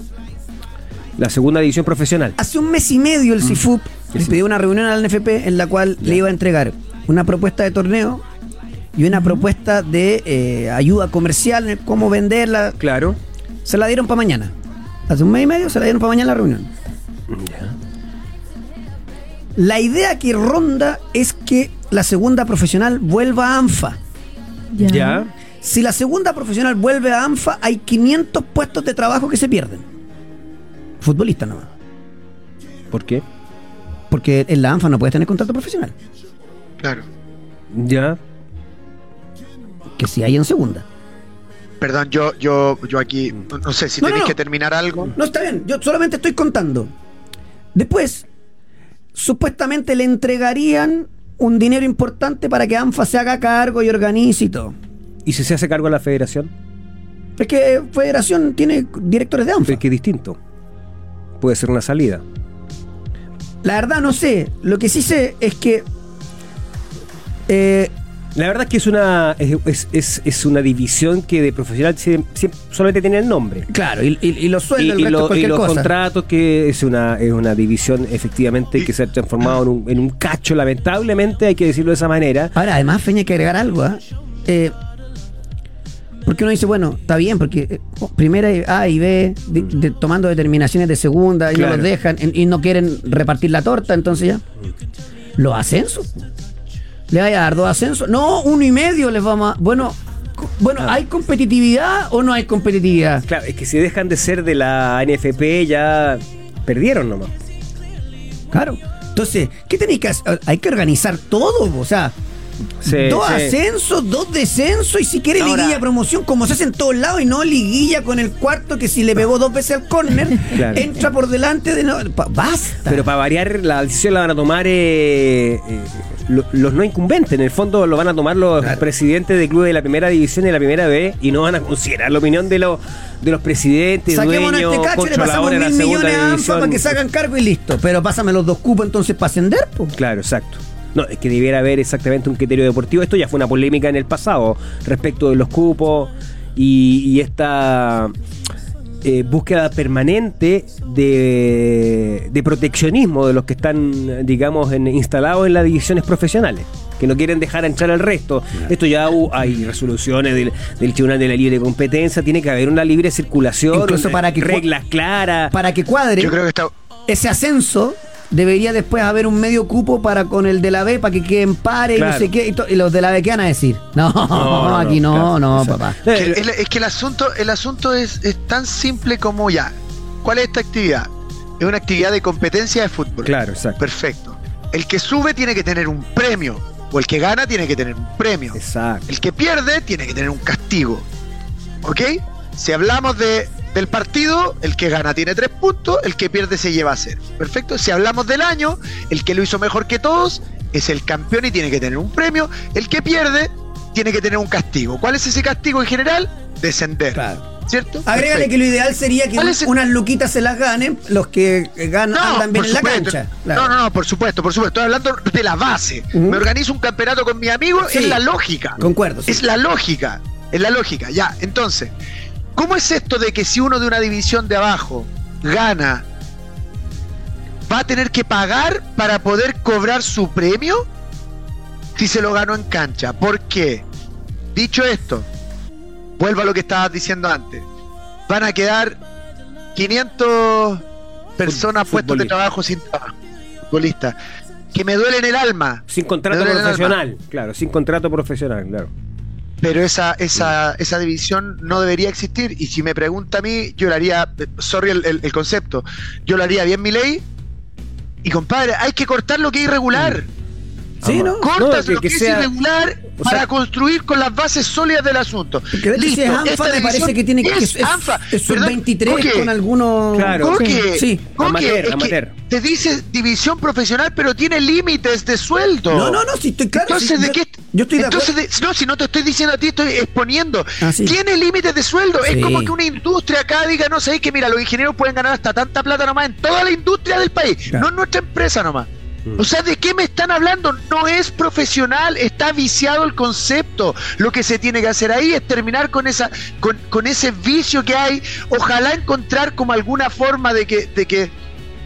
La segunda división profesional. Hace un mes y medio el CIFUP Sí, le sí. pidió una reunión al NFP en la cual le iba a entregar una propuesta de torneo y una propuesta de eh, ayuda comercial, cómo venderla. Claro. Se la dieron para mañana. Hace un mes y medio se la dieron para mañana la reunión. La idea que ronda es que la segunda profesional vuelva a ANFA. Ya. Si la segunda profesional vuelve a ANFA, hay 500 puestos de trabajo que se pierden. Futbolista nomás. ¿Por qué? Porque en la ANFA no puedes tener contrato profesional. Claro. Ya. Que si hay en segunda. Perdón, yo, yo, yo aquí no, no sé si No, tenéis no, que terminar algo. No está bien, yo solamente estoy contando. Después, supuestamente le entregarían un dinero importante para que ANFA se haga cargo y organice y todo. ¿Y si se hace cargo de la federación? Es que Federación tiene directores de ANFA. Es que es distinto. Puede ser una salida. La verdad no sé. Lo que sí sé es que eh, La verdad es que es una es, es- una división que de profesional sie- solamente tiene el nombre. Claro, y, y- y los sueldos, y el resto lo- es cualquier y los cosa. contratos que es una es una división efectivamente que se ha transformado en un, en un cacho lamentablemente hay que decirlo de esa manera Ahora, además, Feña, hay que agregar algo, ¿ah? Eh, porque uno dice, bueno, está bien, porque eh, oh, primera y A y B, de- de- tomando determinaciones de segunda, y Claro. no los dejan, y no quieren repartir la torta, entonces ya. Los ascensos. ¿Le vaya a dar dos ascensos? No, uno y medio les vamos a. Bueno, bueno Ah. ¿hay competitividad o no hay competitividad? claro es que si dejan de ser de la NFP ya perdieron nomás Claro. Entonces, ¿qué tenéis que hacer? Hay que organizar todo, o sea. Sí, dos sí. ascensos, dos descensos y si quiere Ahora- liguilla promoción, como se hace en todos lados y no liguilla con el cuarto que si le pegó dos veces al córner, [laughs] Claro. entra por delante de no. pa- basta. pero para variar la decisión la van a tomar eh, eh, lo- los no incumbentes en el fondo lo van a tomar los Claro. presidentes de clubes de la primera división y de la primera B y no van a considerar la opinión de los de los presidentes Saquémonos dueños este cacho y le pasamos mil millones a ANFA para que se hagan cargo y listo. Pero pásame los dos cupos entonces para ascender, pues. Claro, exacto. No, es que debiera haber exactamente un criterio deportivo. Esto ya fue una polémica en el pasado respecto de los cupos y, y esta eh, búsqueda permanente de, de proteccionismo de los que están, digamos, en- instalados en las divisiones profesionales, que no quieren dejar entrar al resto. Esto ya hay resoluciones del, del Tribunal de la Libre Competencia, tiene que haber una libre circulación, Incluso una- para que cu- reglas claras. Para que cuadre Yo creo que está. ese ascenso. Debería después haber un medio cupo para con el de la B para que queden pares y no sé qué. Y, los de la B, ¿qué van a decir? [laughs] No, no, aquí no, claro, no, exacto. papá. que Eh, el- es que el asunto, el asunto es, es tan simple como ya. ¿Cuál es esta actividad? Es una actividad de competencia de fútbol. Claro, exacto. Perfecto. El que sube tiene que tener un premio. O el que gana tiene que tener un premio. Exacto. El que pierde tiene que tener un castigo. ¿Ok? Si hablamos de, del partido, el que gana tiene tres puntos, el que pierde se lleva a cero. Perfecto. Si hablamos del año, el que lo hizo mejor que todos es el campeón y tiene que tener un premio. El que pierde tiene que tener un castigo. ¿Cuál es ese castigo en general? Descender. Claro. ¿Cierto? Agrégale Perfecto. que lo ideal sería que ¿Cuál un- es el- unas luquitas se las ganen los que ganan, andan bien en la cancha. Claro. No, no, no, por supuesto, por supuesto. Estoy hablando de la base. Me organizo un campeonato con mi amigo, Sí. es la lógica. Concuerdo. sí. Es la lógica. Es la lógica. Ya, entonces, ¿cómo es esto de que si uno de una división de abajo gana, va a tener que pagar para poder cobrar su premio? Si se lo ganó en cancha. ¿Por qué? Dicho esto, vuelvo a lo que estabas diciendo antes. Van a quedar 500 personas puestos de trabajo sin trabajo, futbolista, que me duele en el alma, Sin contrato profesional, claro, sin contrato profesional, claro. Pero esa, esa, esa división no debería existir. Y si me pregunta a mí, yo lo haría, sorry el, el- el concepto, yo lo haría bien mi ley. Y compadre, hay que cortar lo que es irregular. Sí, ¿no? Cortas No, lo que- que, que sea- es irregular o para sea- construir con las bases sólidas del asunto. Porque de hecho, si es Listo, ANFA, esta me parece que tiene que es es, ANFA. es sub Perdón, 23 Coque, con algunos. Claro. Coque, Sí. Coque, Amateur, es que te dice división profesional, pero tiene límites de sueldo. No, no, no, si estoy claro. Entonces, si ¿de yo, qué? Yo estoy de Entonces, acuerdo. de- no, si no te estoy diciendo a ti, estoy exponiendo. Ah, sí. Tiene límites de sueldo. Sí. Es como que una industria acá diga, no sé, que mira, los ingenieros pueden ganar hasta tanta plata nomás en toda la industria del país, Claro. no en nuestra empresa nomás. Mm. O sea, ¿de qué me están hablando? No es profesional, está viciado el concepto. Lo que se tiene que hacer ahí es terminar con esa, con, con ese vicio que hay. Ojalá encontrar como alguna forma de que, de que,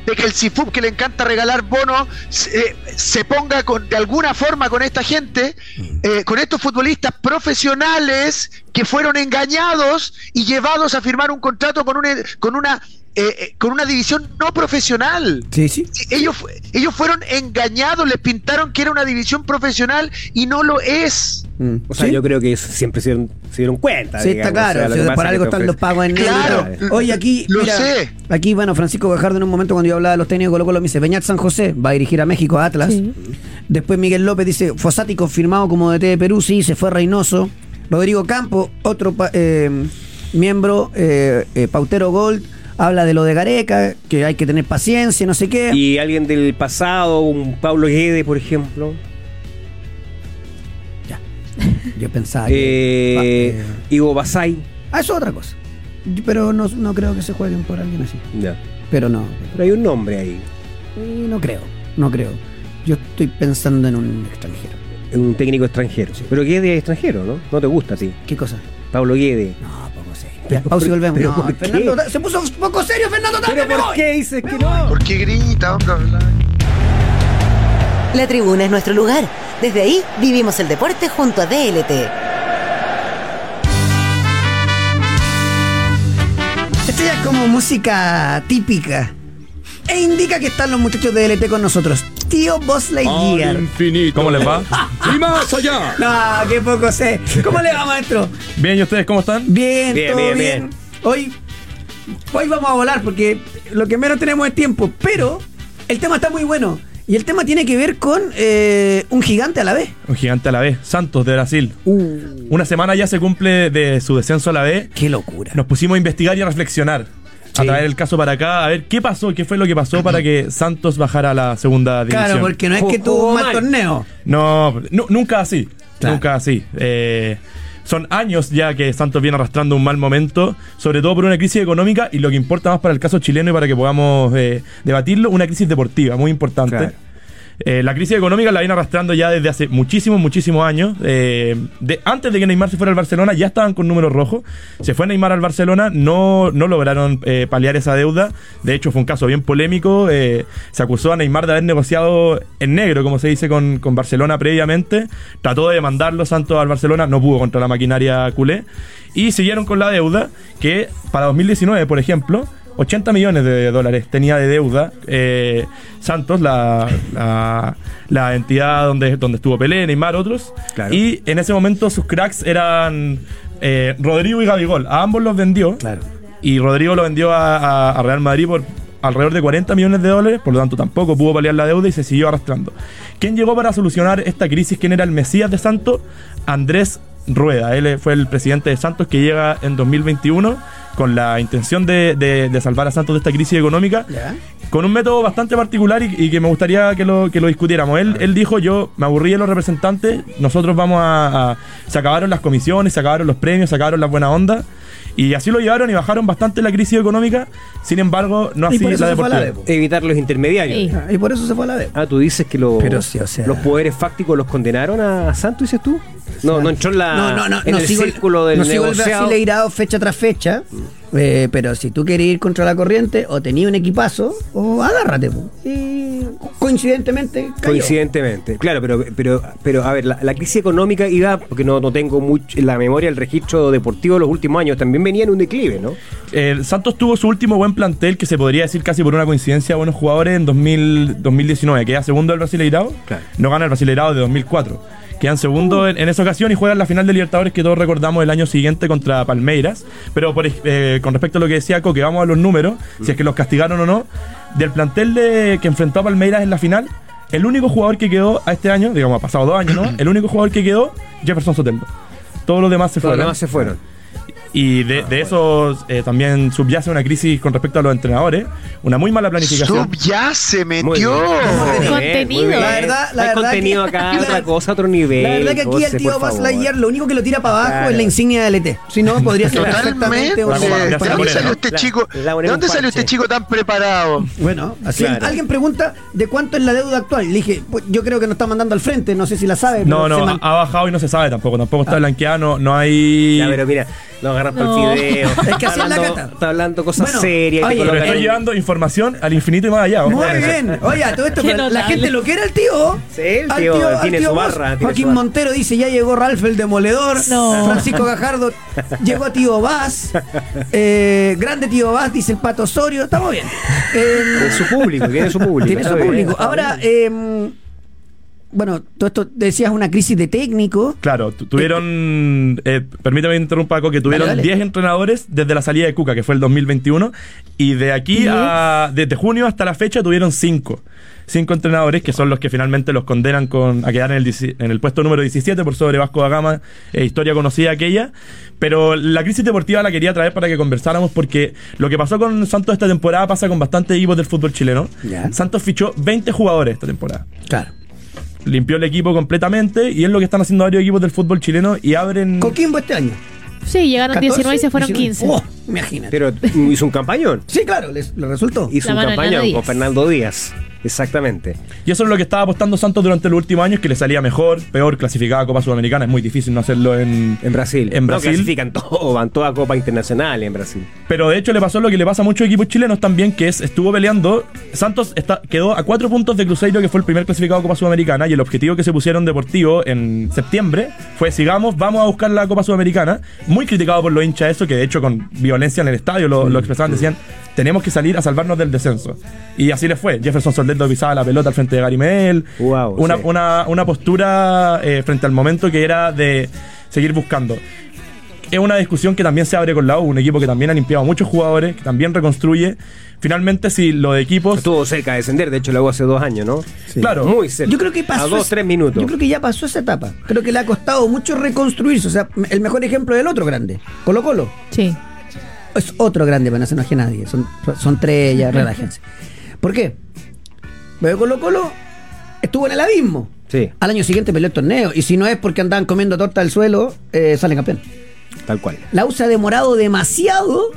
de que el CIFUP que le encanta regalar bonos se, eh, se ponga con, de alguna forma con esta gente, eh, con estos futbolistas profesionales que fueron engañados y llevados a firmar un contrato con una, con una, eh, eh, con una división no profesional. Sí, sí. Ellos, ellos fueron engañados, les pintaron que era una división profesional y no lo es. Mm. O sea, ¿Sí? yo creo que eso siempre se dieron, se dieron cuenta. Sí, digamos, está claro. o sea, si por algo están los pagos en negro. Claro. y todo. Oye, aquí. Lo mira, sé. Aquí, bueno, Francisco Gajardo en un momento cuando yo hablaba de los técnicos Colo Colo me dice: Beñat San José va a dirigir a México, a Atlas. Sí. Después Miguel López dice: Fossati confirmado como DT de Perú, sí, se fue Reynoso. Rodrigo Campo, otro eh, miembro, eh, eh, Pautero Gold, habla de lo de Gareca, que hay que tener paciencia, no sé qué. Y alguien del pasado, un Pablo Guede, por ejemplo. Yo pensaba [laughs] que. Ivo Basay. ah, eso es otra cosa. Pero no, no creo que se jueguen por alguien así. Ya. Pero no. Pero hay un nombre ahí. Y no creo, no creo. Yo estoy pensando en un extranjero. Un técnico extranjero. Pero Guede es extranjero, ¿no? No te gusta a ti. ¿Qué cosa? Pablo Guede. No, poco serio. Pero Ya, pausa y volvemos. pero No, ¿por qué? Fernando, se puso poco serio, Fernando. ¿Pero Tapia, me por voy. qué dices que no? ¿Por qué grita, hombre? La tribuna es nuestro lugar. Desde ahí vivimos el deporte junto a DLT. Esto ya es como música típica. E indica que están los muchachos de DLT con nosotros. Tío Boss Lightyear. infinito. ¿Cómo les va? [laughs] ¡Y más allá! No, qué poco sé. ¿Cómo le va, maestro? Bien, ¿y ustedes cómo están? Bien, Bien, todo bien, bien, bien. Hoy, hoy vamos a volar porque lo que menos tenemos es tiempo, pero el tema está muy bueno. Y el tema tiene que ver con eh, un gigante a la vez. Un gigante a la vez, Santos de Brasil. Una semana ya se cumple de su descenso a la B. Qué locura. Nos pusimos a investigar y a reflexionar. A Sí. traer el caso para acá, a ver qué pasó, qué fue lo que pasó para que Santos bajara a la segunda división. Claro, porque no es que tuvo un mal torneo. No, nu- nunca así. Claro. Nunca así. Eh, son años ya que Santos viene arrastrando un mal momento, sobre todo por una crisis económica y lo que importa más para el caso chileno y para que podamos eh, debatirlo, una crisis deportiva muy importante. Claro. Eh, la crisis económica la viene arrastrando ya desde hace muchísimos, muchísimos años. Eh, de, antes de que Neymar se fuera al Barcelona ya estaban con números rojos. Se fue Neymar al Barcelona, no, no lograron eh, paliar esa deuda. De hecho, fue un caso bien polémico. Se acusó a Neymar de haber negociado en negro, como se dice, con, con Barcelona previamente. Trató de demandarlo Santos al Barcelona, no pudo contra la maquinaria culé. Y siguieron con la deuda, que para 2019, por ejemplo, 80 millones de dólares tenía de deuda eh, Santos, la, la, la entidad donde, donde estuvo Pelé, Neymar, otros. Claro. Y en ese momento sus cracks eran eh, Rodrigo y Gabigol. A ambos los vendió. Claro. Y Rodrigo lo vendió a, a- a Real Madrid por alrededor de 40 millones de dólares, por lo tanto tampoco pudo paliar la deuda y se siguió arrastrando. ¿Quién llegó para solucionar esta crisis? ¿Quién era el Mesías de Santos? Andrés Rueda. Él fue el presidente de Santos que llega en 2021 con la intención de, de- de salvar a Santos de esta crisis económica ¿Ya? con un método bastante particular y, y que me gustaría que lo, que lo discutiéramos. Él, él dijo, yo me aburrí de los representantes, nosotros vamos a, a- Se acabaron las comisiones, se acabaron los premios, se acabaron las buenas ondas. Y así lo llevaron y bajaron bastante la crisis económica, sin embargo, no Y así la se fue a la deportiva. B, Evitar los intermediarios. Sí. Ah, Y por eso se fue a la B. Ah, tú dices que lo- Pero sí, o sea- los poderes fácticos los condenaron a Santos, dices tú. No, no entró en, la, no, no, no, en no el sigo círculo del no sigo el. Brasileirado fecha tras fecha. eh, pero si tú quieres ir contra la corriente, o tenías un equipazo, o agárrate. po. Y coincidentemente cayó. Coincidentemente, claro, pero, pero, pero a ver, la, la crisis económica iba, porque no, no tengo mucho en la memoria el registro deportivo de los últimos años, también venía en un declive, ¿no? Santos tuvo su último buen plantel, que se podría decir casi por una coincidencia, buenos jugadores en 2000, 2019. Queda segundo del Brasileirao. Claro. No gana el Brasileirao de 2004. Quedan segundo en, en esa ocasión y juegan la final de Libertadores que todos recordamos el año siguiente contra Palmeiras. Pero por, eh, con respecto a lo que decía Co, que vamos a los números, si es que los castigaron o no, del plantel de, que enfrentó a Palmeiras en la final, el único jugador que quedó a este año, digamos, ha pasado dos años, ¿no? [clears throat] El único jugador que quedó, Jefferson Soteldo. Todos los demás se Todos los fueron. demás se fueron. Y de, de eso eh, también subyace una crisis con respecto a los entrenadores, una muy mala planificación. Sub ya se Muy metió. Contenido. La verdad- la Hay verdad contenido que- acá, [laughs] la- otra cosa, otro nivel. La verdad que aquí José, el tío Buzz. Lightyear lo único que lo tira para abajo Claro. es la insignia del ET. Si no, podría ser Totalmente. combinación ¿De dónde salió este chico? la ¿De dónde salió este chico tan preparado? Bueno, así Claro. alguien pregunta de cuánto es la deuda actual. Le dije, pues, yo creo que nos está mandando al frente, no sé si la sabe. No, no, ha bajado y no se sabe tampoco. Tampoco está blanqueado, no, no hay. Ya, pero mira, lo agarran No. para el video. Es que está, así es la hablando, cata. está hablando cosas Bueno, serias. oye, Pero estoy llevando información al infinito y más allá. Muy bien. Oye, a todo esto, la notable. gente lo quiere al tío. Sí, el Al tío al tiene su barra, tiene Joaquín su barra. Montero dice, ya llegó Ralph el Demoledor. No. Francisco Gajardo llegó tío Vaz. [laughs] Eh, grande tío Vaz, dice el Pato Osorio. Estamos bien. Eh, Tiene su público, tiene su público. Tiene su público. Ahora, eh, bueno, todo esto decías una crisis de técnico. Claro, tu- tuvieron, eh, permítame que interrumpa, Paco, que tuvieron dale. 10 entrenadores desde la salida de Cuca, que fue el 2021, y de aquí a, desde junio hasta la fecha tuvieron 5. 5 entrenadores que son los que finalmente los condenan con, a quedar en el, en el puesto número 17 por sobre Vasco da Gama, eh, historia conocida aquella. Pero la crisis deportiva la quería traer para que conversáramos porque lo que pasó con Santos esta temporada pasa con bastantes equipos del fútbol chileno. Ya. Santos fichó 20 jugadores esta temporada Claro. Limpió el equipo completamente y es lo que están haciendo varios equipos del fútbol chileno y abren Coquimbo este año. Sí, llegaron 14, 19 y se fueron 19. 15. Oh, imagínate. Pero hizo un campañón. sí, claro, les, les resultó. Hizo La un campañón con. Fernando Díaz. Exactamente. y eso es lo que estaba apostando Santos durante los últimos años que le salía mejor, peor, clasificaba a Copa Sudamericana, es muy difícil no hacerlo en, En Brasil. En No, Brasil. clasifican todo, van toda Copa Internacional en Brasil. Pero de hecho le pasó lo que le pasa a muchos equipos chilenos también, que es estuvo peleando. Santos está, quedó a cuatro puntos de Cruzeiro, que fue el primer clasificado a Copa Sudamericana, y el objetivo que se pusieron deportivo en septiembre fue sigamos, vamos a buscar la Copa Sudamericana. Muy criticado por los hinchas eso, que de hecho con violencia en el estadio lo, lo expresaban, decían, tenemos que salir a salvarnos del descenso. Y así les fue. Jefferson Soldado pisaba la pelota al frente de Gary Medel. Wow, una, sí. una, una postura eh, frente al momento que era de seguir buscando es una discusión que también se abre con la U, un equipo que también ha limpiado a muchos jugadores, que también reconstruye. Finalmente, si los de equipos. Estuvo cerca de descender, de hecho lo hago hace dos años, ¿no? Claro. Muy cerca. Yo creo que pasó. A dos, tres minutos. Yo creo que ya pasó esa etapa. Creo que le ha costado mucho reconstruirse. O sea, el mejor ejemplo es el otro grande, Colo Colo. Sí. Es otro grande, para no se enoje a nadie. Son, son tres, ya, relájense. ¿Por qué? Porque Colo Colo estuvo en el abismo. Sí, Al año siguiente peleó el torneo. Y si no es porque andaban comiendo torta del suelo, eh, salen campeón. tal cual. La U se ha demorado demasiado,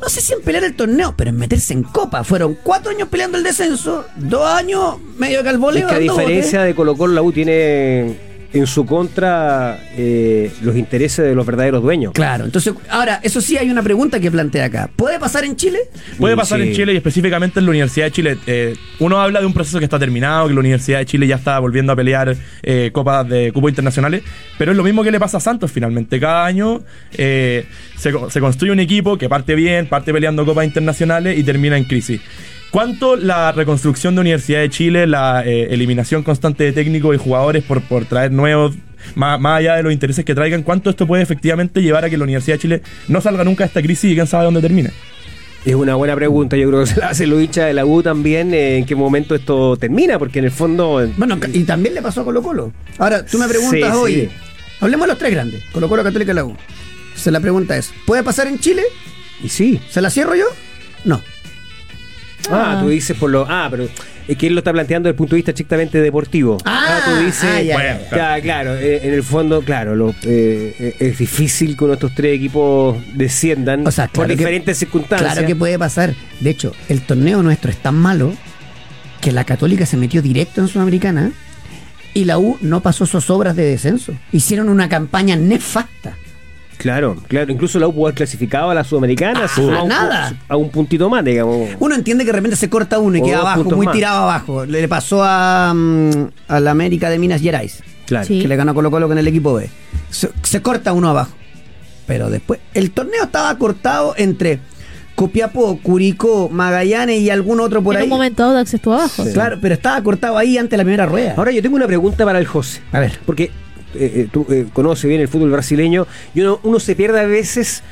no sé si en pelear el torneo, pero en meterse en copa. Fueron cuatro años peleando el descenso, dos años medio que al Es que a diferencia bote. de Colo Colo, la U tiene en su contra eh, los intereses de los verdaderos dueños. Claro, entonces, ahora, eso sí hay una pregunta que plantea acá. ¿Puede pasar en Chile? Puede pasar Sí. en Chile y específicamente en la Universidad de Chile. Eh, uno habla de un proceso que está terminado, que la Universidad de Chile ya está volviendo a pelear eh, copas de cupos internacionales, pero es lo mismo que le pasa a Santos finalmente. Cada año eh, se, co- se construye un equipo que parte bien, parte peleando copas internacionales y termina en crisis. ¿Cuánto la reconstrucción de Universidad de Chile, la eh, eliminación constante de técnicos y jugadores por, por traer nuevos, más, más allá de los intereses que traigan, cuánto esto puede efectivamente llevar a que la Universidad de Chile no salga nunca de esta crisis y quién sabe dónde termine? Es una buena pregunta, yo creo que se la hace Lucha de la U también, eh, en qué momento esto termina, porque en el fondo... eh, Bueno, y también le pasó a Colo Colo. Ahora, tú me preguntas Sí, hoy, sí. hablemos de los tres grandes, Colo Colo, Católica y la U. Se la pregunta es, ¿puede pasar en Chile? y sí. ¿Se la cierro yo? No. Ah, Ah. tú dices por lo... Ah, pero es que él lo está planteando desde el punto de vista estrictamente deportivo. Ah, tú dices... ah, ya, Bueno, Ya, claro, eh, en el fondo, claro, lo, eh, eh, es difícil que nuestros tres equipos desciendan O sea, por que- diferentes circunstancias. Claro que puede pasar. De hecho, el torneo nuestro es tan malo que la Católica se metió directo en Sudamericana y la U no pasó sus obras de descenso. Hicieron una campaña nefasta. Claro, claro. Incluso la U pudo haber clasificado a la Sudamericana Ah, a, un, nada. a un puntito más, digamos. Uno entiende que de repente se corta uno y O queda abajo, muy más. tirado abajo. Le pasó a, mm, a la América de Minas Gerais, Claro. Sí. que le ganó Colo Colo con el equipo B. Se, se corta uno abajo. Pero después, el torneo estaba cortado entre Copiapó, Curicó, Magallanes y algún otro por en ahí. un momento Audax estuvo abajo. Claro, pero estaba cortado ahí antes de la primera rueda. Ahora yo tengo una pregunta para el José. A ver. Porque eh, eh, tú eh, conoces bien el fútbol brasileño y uno, uno se pierde a veces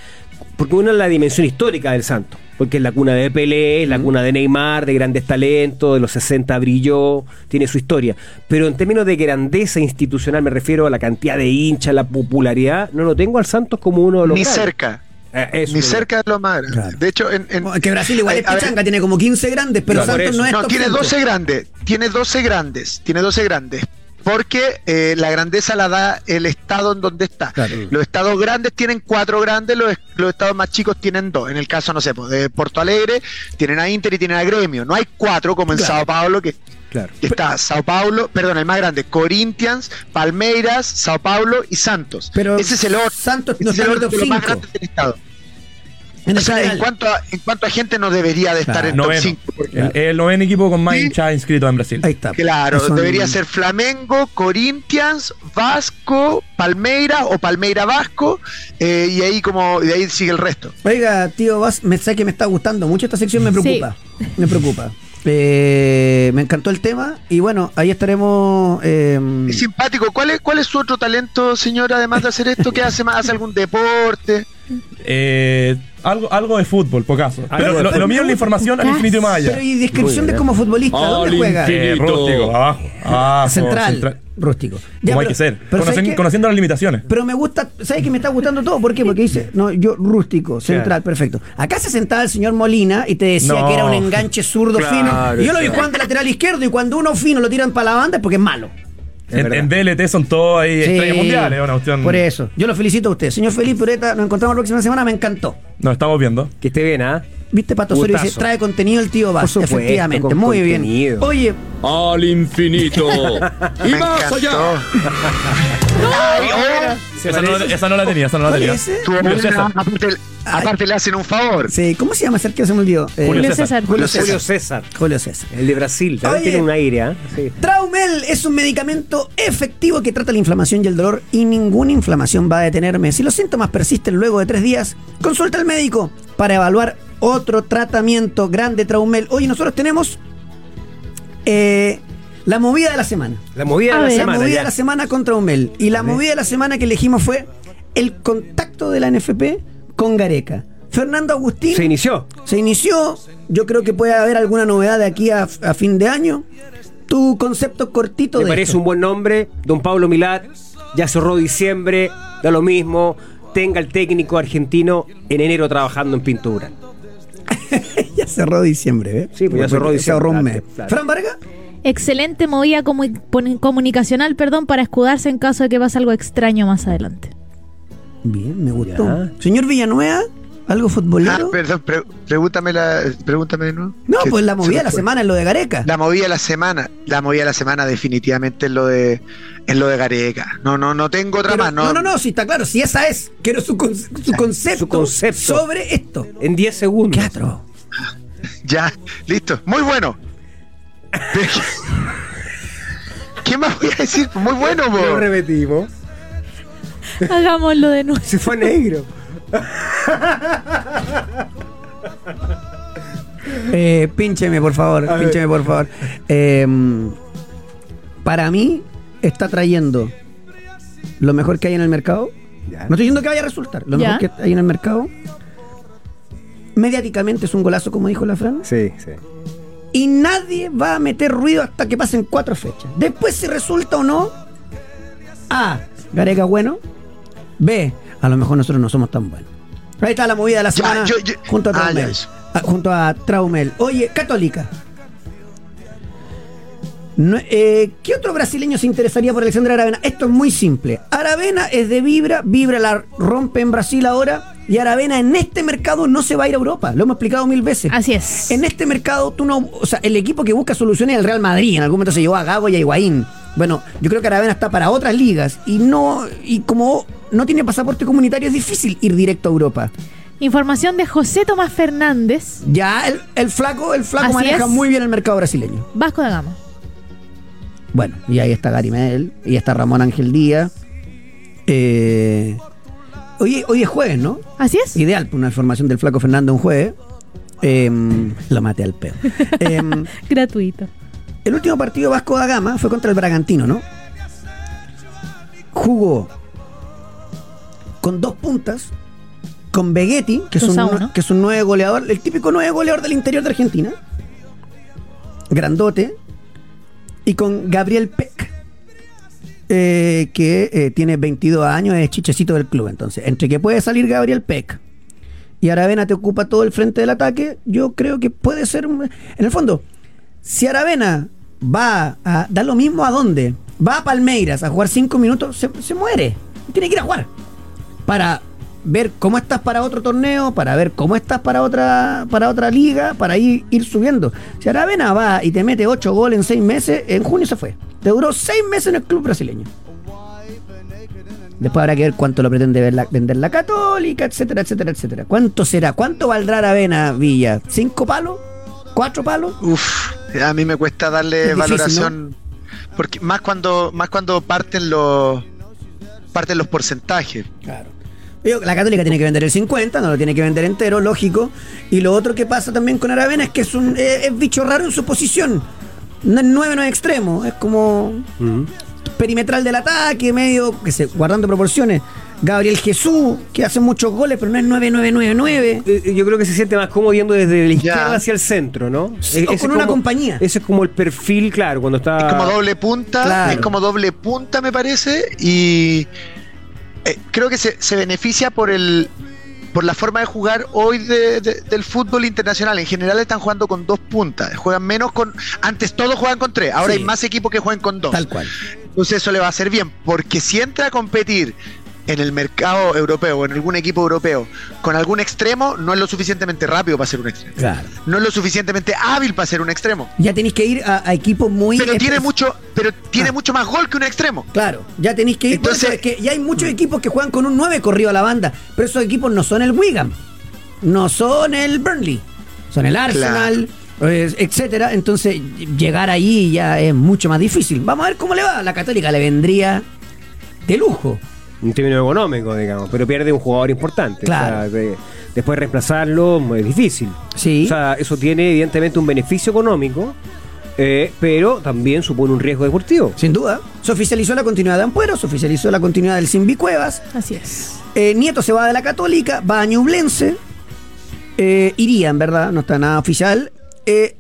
porque uno es la dimensión histórica del Santo. Porque es la cuna de Pelé, es la cuna de Neymar, de grandes talentos, de los 60 brilló, tiene su historia. Pero en términos de grandeza institucional, me refiero a la cantidad de hinchas, la popularidad, no lo tengo al Santos como uno de los Ni cerca. Eh, eso Ni cerca de lo más grande. Claro. De hecho, en, en- que Brasil igual es pichanga, tiene como 15 grandes, pero Claro, Santos no es No, tiene 5. 12 grandes. Tiene 12 grandes. Tiene 12 grandes. Porque eh, la grandeza la da el estado en donde está. Claro. Los estados grandes tienen cuatro grandes, los, los estados más chicos tienen dos. En el caso, no sé, pues, de Porto Alegre, tienen a Inter y tienen a Gremio. No hay cuatro como en Claro. Sao Paulo, que Claro. que está Sao Paulo, perdón, el más grande, Corinthians, Palmeiras, Sao Paulo y Santos. Pero ese es el orden. Santos no es el en el orden top de los más 5. grandes del estado. En O sea, en cuanto, a, en cuanto a gente no debería de estar Claro. en top Noveno. 5. porque- El, el noveno equipo con más Sí. hinchas inscritos en Brasil. Ahí está. Claro, debería ser Flamengo, Corinthians, Vasco, Palmeira o Palmeira Vasco, eh, y ahí como de ahí sigue el resto. Oiga, tío Vas, me sé que me está gustando mucho esta sección, me Sí. preocupa. Me preocupa. Eh, me encantó el tema y bueno, ahí estaremos. eh, Es simpático. ¿Cuál es, ¿Cuál es su otro talento, señor, además de hacer esto? ¿Qué hace más? ¿Hace algún deporte? Eh, algo, algo de fútbol. Algo Pero de lo, mío es la información al infinito y más allá. pero y descripción de como futbolista, ¿dónde juega? Eh, rústico, abajo. abajo, Central, rústico. Ya, Como hay que ser. conociendo las limitaciones. Pero me gusta, ¿sabes que me está gustando todo? ¿Por qué? Porque dice, no, yo rústico, central, perfecto. Acá se sentaba el señor Molina y te decía No. que era un enganche zurdo Claro, fino. Y yo lo vi jugando de lateral izquierdo y cuando uno fino lo tiran para la banda es porque es malo. En, en DLT son todos ahí Sí, estrellas mundiales. Una cuestión. Por eso. Yo lo felicito a usted. Señor Felipe Ureta, nos encontramos la próxima semana, me encantó. Nos estamos viendo. Que esté bien, ¿ah? Viste, Pato Osorio dice, trae contenido el tío Vaz. Supuesto, Efectivamente, muy contenido. bien. Oye, Al infinito. [laughs] y más allá. [laughs] Ay, Esa no, esa no la tenía, esa no la ¿cuál tenía. Julio. César. Aparte, aparte le hacen un favor. Sí, ¿cómo se llama ese arquero? Se me olvidó. Eh, Julio César. César. Julio Julio César. Julio César. El de Brasil. También Oye. tiene un aire. Sí. Traumel es un medicamento efectivo que trata la inflamación y el dolor y ninguna inflamación va a detenerme. Si los síntomas persisten luego de tres días, consulta al médico para evaluar otro tratamiento grande Traumel. Oye, nosotros tenemos eh, la movida de la semana. La movida de la ver. La semana. movida ya. de la semana con Traumel. Y la movida de la semana que elegimos fue el contacto de la NFP con Gareca. Fernando Agustín Se inició. se inició. Yo creo que puede haber alguna novedad de aquí a, a fin de año. Tu concepto cortito Me de parece esto. un buen nombre. Don Pablo Milat. Ya cerró diciembre. Da lo mismo. Tenga el técnico argentino en enero trabajando en pintura. [laughs] ya cerró diciembre, ¿eh? Sí, pues ya cerró Se diciembre, ahorró un mes. claro. Fran Vargas. Excelente movida comunicacional, perdón, para escudarse en caso de que pase algo extraño más adelante. Bien, me gustó. Ya. Señor Villanueva, ¿algo Ah, futbolero? perdón, pre- pregúntame, la, pregúntame de nuevo. no, pues la movida de la semana es lo de Gareca. La movida de la semana, la movida de la semana definitivamente es lo de es lo de Gareca. No, no, no tengo otra Pero- más. no, no, no, sí está claro, si esa es. Quiero su, con- su concepto, Su concepto. sobre esto. En 10 segundos. Qué atro. [laughs] Ya, listo. Muy bueno. ¿Qué más voy a decir? Muy bueno, po. Lo repetimos. Hagámoslo de [laughs] nuevo. Se fue negro. [laughs] Eh, píncheme, por favor. Píncheme, por favor. Eh, para mí, está trayendo lo mejor que hay en el mercado. No estoy diciendo que vaya a resultar. Lo Ya. mejor que hay en el mercado. Mediáticamente es un golazo, como dijo la Fran. Sí, sí. Y nadie va a meter ruido hasta que pasen cuatro fechas. Después, si resulta o no, A. Gareca bueno. B. A lo mejor nosotros no somos tan buenos. Ahí está la movida de la Ya, semana yo- yo- junto a Ah, Traumel. Ah, junto a Traumel. Oye, Católica. No, eh, ¿Qué otro brasileño se interesaría por Alexander Aravena? Esto es muy simple. Aravena es de Vibra, Vibra la rompe en Brasil ahora y Aravena en este mercado no se va a ir a Europa. Lo hemos explicado mil veces. Así es. En este mercado, tú no. O sea, el equipo que busca soluciones es el Real Madrid. En algún momento se llevó a Gago y a Higuaín. Bueno, yo creo que Aravena está para otras ligas. Y no. Y como no tiene pasaporte comunitario, es difícil ir directo a Europa. Información de José Tomás Fernández, Ya el, el flaco, el flaco Así maneja es. muy bien el mercado brasileño. Vasco da Gama. Bueno, y ahí está Gary Medel, y está Ramón Ángel Díaz. Eh, hoy, hoy es jueves, ¿no? Así es. Ideal para una información del flaco Fernando un jueves. Em, lo maté al peo. Em, [laughs] Gratuito. el último partido Vasco da Gama fue contra el Bragantino, ¿no? Jugó con dos puntas, con Begetti, que es, un, que es un nueve goleador, el típico nueve goleador del interior de Argentina. Grandote. Y con Gabriel Peck, eh, que eh, tiene 22 años, es chichecito del club. Entonces, entre que puede salir Gabriel Peck y Aravena te ocupa todo el frente del ataque, yo creo que puede ser. un- En el fondo, si Aravena va a dar lo mismo a dónde, va a Palmeiras a jugar 5 minutos, se, se muere. Tiene que ir a jugar. Para ver cómo estás para otro torneo, para ver cómo estás para otra, para otra liga, para ir, ir subiendo. Si Aravena va y te mete 8 goles en 6 meses, en junio se fue. Te duró 6 meses en el club brasileño. Después habrá que ver cuánto lo pretende ver la- vender la Católica, etcétera, etcétera, etcétera. ¿Cuánto será? ¿Cuánto valdrá Aravena Villa? ¿Cinco palos? ¿Cuatro palos? Uf, a mí me cuesta Es darle difícil, valoración. Porque más cuando, más cuando parten los parten los porcentajes. Claro. Yo, la Católica tiene que vender el 50, no lo tiene que vender entero, lógico. Y lo otro que pasa también con Aravena es que es un es, es bicho raro en su posición. No es 9, no es extremo, es como perimetral del ataque, medio, que se, guardando proporciones. Gabriel Jesús, que hace muchos goles, pero no es 9-9-9-9. Eh, Yo creo que se siente más cómodo yendo desde la Ya. izquierda hacia el centro, ¿no? Sí, Eh, o con una como- compañía. Ese es como el perfil, claro, cuando está. Es como doble punta, Claro. es como doble punta me parece, y eh, creo que se, se beneficia por el por la forma de jugar hoy de- de- del fútbol internacional. En general están jugando con dos puntas, juegan menos con... Antes todos juegan con tres, ahora Sí. hay más equipos que juegan con dos. Tal cual. Entonces eso le va a hacer bien, porque si entra a competir en el mercado europeo o en algún equipo europeo con algún extremo, no es lo suficientemente rápido para ser un extremo. Claro. No es lo suficientemente hábil para ser un extremo. Ya tenéis que ir a, a equipos muy. Pero tiene mucho, pero tiene Ah. mucho más gol que un extremo. Claro, ya tenéis que ir. Entonces- es que ya hay muchos equipos que juegan con un 9 corrido a la banda, pero esos equipos no son el Wigan, no son el Burnley, son el Arsenal, eh, etcétera. Entonces, llegar ahí ya es mucho más difícil. Vamos a ver cómo le va. La Católica le vendría de lujo. En términos económicos, digamos, pero pierde un jugador importante. Claro. O sea, de- después reemplazarlo es difícil. Sí. O sea, eso tiene evidentemente un beneficio económico, eh, pero también supone un riesgo deportivo. Sin duda. Se oficializó la continuidad de Ampuero, se oficializó la continuidad del Simbi Cuevas. Así es. Eh, Nieto se va de la Católica, va a Ñublense. Eh, iría, en verdad, no está nada oficial. Eh,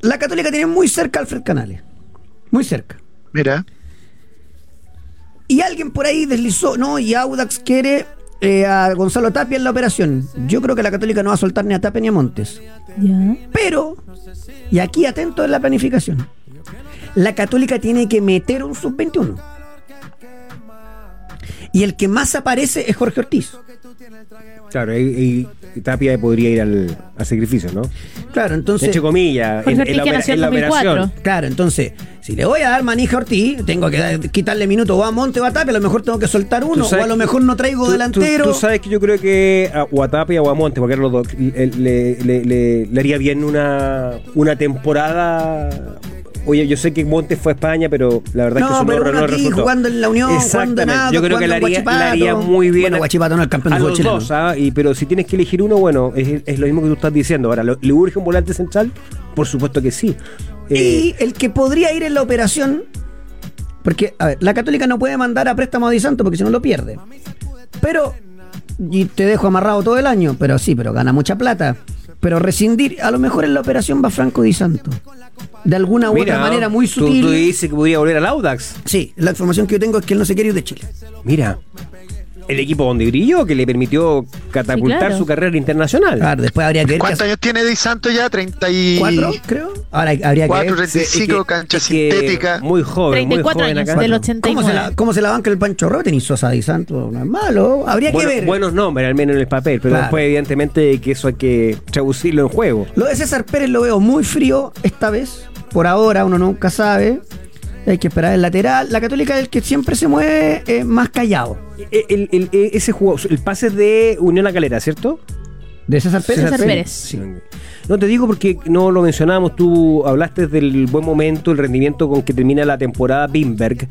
la Católica tiene muy cerca a Alfred Canales. Muy cerca. Mira. Y alguien por ahí deslizó, ¿no? Y Audax quiere eh, a Gonzalo Tapia en la operación. Yo creo que la Católica no va a soltar ni a Tapia ni a Montes. Ya. Pero, y aquí atento en la planificación, la Católica tiene que meter un sub-21. Y el que más aparece es Jorge Ortiz. Claro, y, y Tapia podría ir al, al sacrificio, ¿no? Claro, entonces. Entre comillas, en, en la, en la 2004. operación. Claro, entonces, si le voy a dar manija a Ortiz, tengo que dar- quitarle minutos o a Monte o a Tapia, a lo mejor tengo que soltar uno, Tú o sabes a lo mejor no traigo tú- delantero. Tú, tú sabes que yo creo que a, o a Tapia o a Monte, porque los dos, le, le- le- le- le haría bien una, una temporada. Oye, yo sé que Monte fue a España, pero la verdad es que No, eso pero no, no aquí resultó. jugando en la Unión, jugando en Exactamente. Audax, Yo creo que en haría, muy bien. Bueno, Guachipato no es el campeón fútbol los dos, ¿ah? Y, pero si tienes que elegir uno, bueno, es, es lo mismo que tú estás diciendo. Ahora, ¿lo- ¿le urge un volante central? Por supuesto que sí. Eh, Y el que podría ir en la operación, porque, a ver, la Católica no puede mandar a préstamo a Di Santo porque si no lo pierde. Pero, y te dejo amarrado todo el año, pero sí, pero gana mucha plata. Pero rescindir, a lo mejor en la operación va Franco Di Santo. De alguna u mira, otra manera muy tú- sutil. Tú, dices que podría volver al Audax. Sí, la información que yo tengo es que él no se quiere ir de Chile. Mira, el equipo donde brilló, que le permitió catapultar Sí, claro. su carrera internacional. Claro, después habría que ver. ¿Cuántos años tiene Di Santo ya? 34, ¿Cuatro, creo? Ahora hay- habría que ver. 35, Es que- cancha es que sintética. Muy joven, muy 34 joven años, acá. del ¿Cómo se, 89. la, ¿Cómo se la banca el Pancho Robert? Y Sosa Di Santo no es malo. Habría Bueno, que ver. buenos nombres, al menos en el papel, pero Claro. después, evidentemente, que eso hay que traducirlo en juego. Lo de César Pérez lo veo muy frío esta vez. Por ahora, uno nunca sabe. Hay que esperar el lateral. La Católica es el que siempre se mueve eh, más callado. Eh, el- el- el- ese juego, el pase es de Unión La Calera, ¿cierto? ¿De César Pérez? César. Pérez. Sí. No te digo porque no lo mencionábamos, tú hablaste del buen momento, el rendimiento con que termina la temporada Bimberg.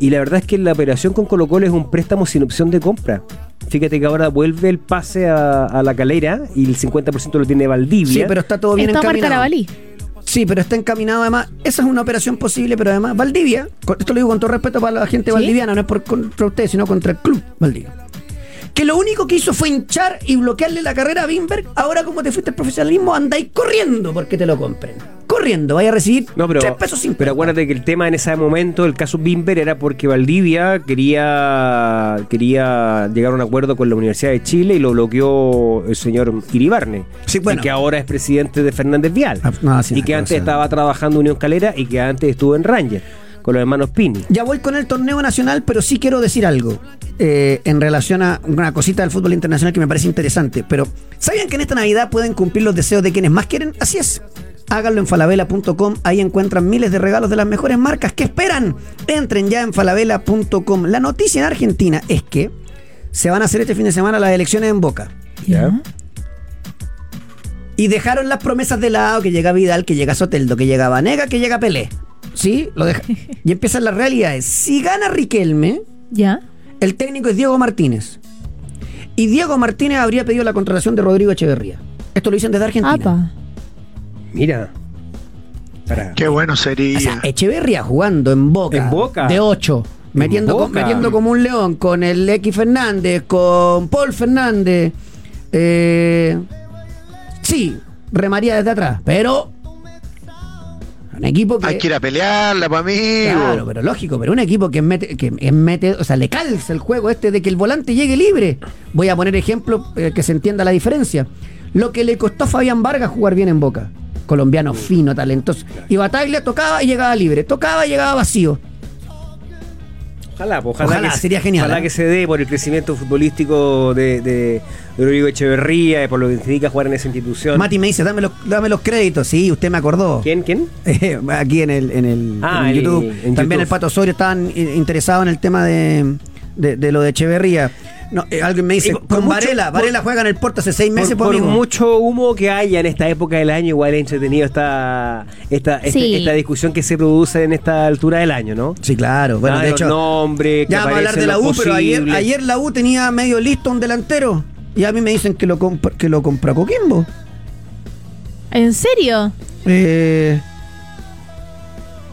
Y la verdad es que la operación con Colo Colo es un préstamo sin opción de compra. Fíjate que ahora vuelve el pase a, a la calera y el 50% lo tiene Valdivia. Sí, pero está todo bien Está encaminado. Carabalí. Sí, pero está encaminado además. Esa es una operación posible, pero además Valdivia, esto lo digo con todo respeto para la gente ¿Sí? valdiviana, no es por contra ustedes, sino contra el club Valdivia. Que lo único que hizo fue hinchar y bloquearle la carrera a Bimberg. Ahora, como te fuiste al profesionalismo, andáis corriendo porque te lo compren. Corriendo, vaya a recibir No, pero, tres pesos sin pero acuérdate que el tema en ese momento, el caso Bimber, era porque Valdivia quería, quería llegar a un acuerdo con la Universidad de Chile y lo bloqueó el señor Iribarne, Sí, bueno. y que ahora es presidente de Fernández Vial, Ah, no, y que antes estaba trabajando en Unión Calera y que antes estuvo en Ranger, con los hermanos Pini. Ya voy con el torneo nacional, pero sí quiero decir algo eh, en relación a una cosita del fútbol internacional que me parece interesante. Pero, ¿sabían que en esta Navidad pueden cumplir los deseos de quienes más quieren? Así es. Háganlo en falabella.com, ahí encuentran miles de regalos de las mejores marcas. ¿Qué esperan? Entren ya en falabella.com. La noticia en Argentina es que se van a hacer este fin de semana las elecciones en Boca. Ya. Y dejaron las promesas de lado, que llega Vidal, que llega Soteldo, que llega Vanega, que llega Pelé. ¿Sí? Lo deja. [laughs] Y empiezan las realidades. Si gana Riquelme, Ya. el técnico es Diego Martínez. Y Diego Martínez habría pedido la contratación de Rodrigo Echeverría. Esto lo dicen desde Argentina. Apa. Mira. Para. Qué bueno O sería. sea, Echeverría jugando en Boca. En Boca. De 8. Metiendo, metiendo como un león con el X Fernández, con Paul Fernández. Eh, sí, remaría desde atrás. Pero. Un equipo que. Hay que ir a pelearla, para mí. Claro, pero lógico, pero un equipo que mete, que mete, o sea, le calza el juego este de que el volante llegue libre. Voy a poner ejemplo eh, que se entienda la diferencia. Lo que le costó a Fabián Vargas jugar bien en Boca. Colombiano fino, talentoso. Y Bataglia tocaba y llegaba libre, tocaba y llegaba vacío. Ojalá, pues, ojalá, Ojalá, que, sería genial, Ojalá ¿eh? que se dé por el crecimiento futbolístico de, de, de Rodrigo Echeverría y por lo que significa jugar en esa institución. Mati me dice, dame los, dame los créditos. Sí, usted me acordó. ¿Quién? ¿Quién? Eh, [laughs] Aquí en el, en el, Ah, en el en- YouTube. en También YouTube. el Pato Osorio estaban eh, interesados en el tema de, de, de lo de Echeverría. No, eh, alguien me dice, por con mucho- Varela, por- Varela juega en el Porto hace seis meses, por, pues, por mucho humo que haya en esta época del año, igual es entretenido esta, esta, este- esta discusión que se produce en esta altura del año, ¿no? Sí, claro. Bueno, de hecho, nombres, que ya vamos a hablar de la U, pero ayer, ayer la U tenía medio listo un delantero. Y a mí me dicen que lo, comp- que lo compra Coquimbo. ¿En serio? Eh,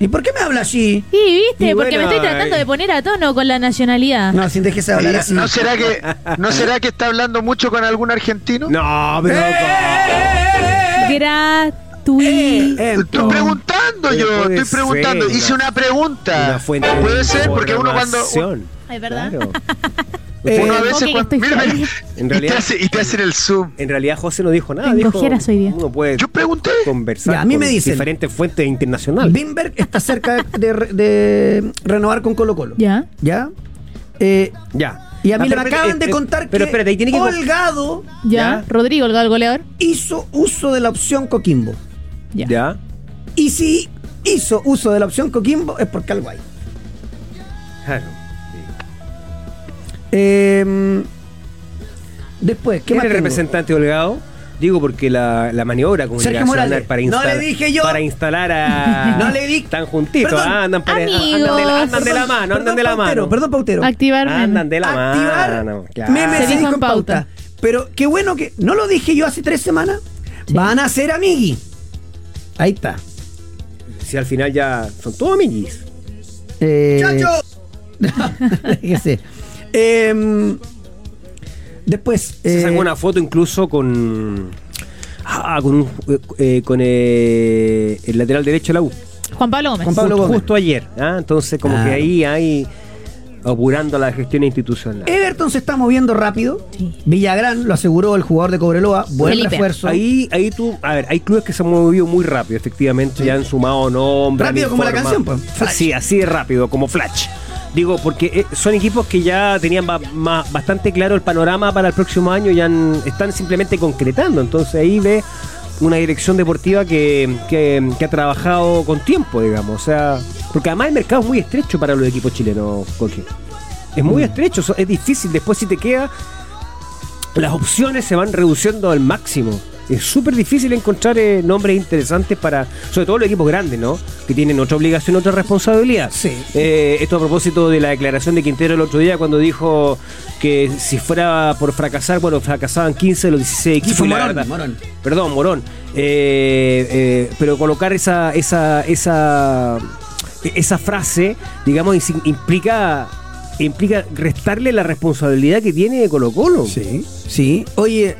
¿Y por qué me habla así? Y viste, Y porque bueno, me estoy tratando eh. de poner a tono con la nacionalidad. No, sin déjese hablar así. ¿No será que no [laughs] será que está hablando mucho con algún argentino? No, pero. Gratuito. Eh, Estoy preguntando yo, estoy preguntando. ser, Hice una- pregunta. Una fuente de Puede ser porque uno cuando. Es verdad. Claro. [laughs] Eh, uno a ¿cómo veces que cuando, mira, mira, y te hace y te hacen el zoom. En realidad José no dijo nada. Dijo, hoy día. Uno puede Yo pregunté. conversar Ya, a mí con me dicen- diferentes fuentes internacionales. Bimberg está cerca de, re- de renovar con Colo Colo. Ya. ¿Ya? Eh, Ya. y a mí Ah, me pero, acaban eh, de eh, contar Pero que espérate, ahí tiene que. Holgado Ya. Ya. Rodrigo, el goleador. hizo uso de la opción Coquimbo. Ya. Ya. Y si hizo uso de la opción Coquimbo es porque algo hay. Claro. Eh, después, ¿qué ¿Quién más es el tengo? representante Holgado? Digo porque la, la maniobra Sergio comunicacional Morales. para No instalar, le dije yo. para instalar a [laughs] No le di- están juntitos, Perdón. ah, andan, pare- andan de la, andan de la Perdón, mano, andan perdón, de la Pautero, mano. Perdón, Pautero. Activar. Andan de la Activar mano. claro. meme Se se dijo en en pauta. Pero qué bueno que no lo dije yo hace tres semanas. Van a ser amigui. Ahí está. Si al final ya son todos amiguis. Eh, [laughs] Déjese. Em, después. Se eh, sacó una foto incluso con ah, con, un- eh, con eh, el lateral derecho de la U. Juan Pablo Gómez. Juan Pablo justo, Gómez. justo ayer. ¿ah? Entonces como Claro. que ahí hay apurando la gestión institucional. Everton se está moviendo rápido. Sí. Villagrán lo aseguró el jugador de Cobreloa. Buen Felipe. refuerzo. Ahí, ahí tú, a ver, hay clubes que se han movido muy rápido, efectivamente, ya han sumado nombres. Rápido como la canción, pues, Flash. Sí, así de rápido, como Flash. Digo, porque eh, son equipos que ya tenían ba- bastante claro el panorama para el próximo año y están simplemente concretando. Entonces ahí ve una dirección deportiva que, que- que ha trabajado con tiempo, digamos. O sea, Porque además el mercado es muy estrecho para los equipos chilenos, Coque. Es Mm. muy estrecho, so- es difícil. Después si te queda, las opciones se van reduciendo al máximo. Es súper difícil encontrar eh, nombres interesantes para, sobre todo los equipos grandes, ¿no? Que tienen otra obligación, otra responsabilidad. Sí. Eh, esto a propósito de la declaración de Quintero el otro día cuando dijo que si fuera por fracasar, bueno, fracasaban 15 de los 16 equipos. la Morón, Morón. Perdón, Morón. Eh, eh, pero colocar esa, esa, esa, esa frase, digamos, implica implica restarle la responsabilidad que tiene Colo Colo. Sí, sí. Oye,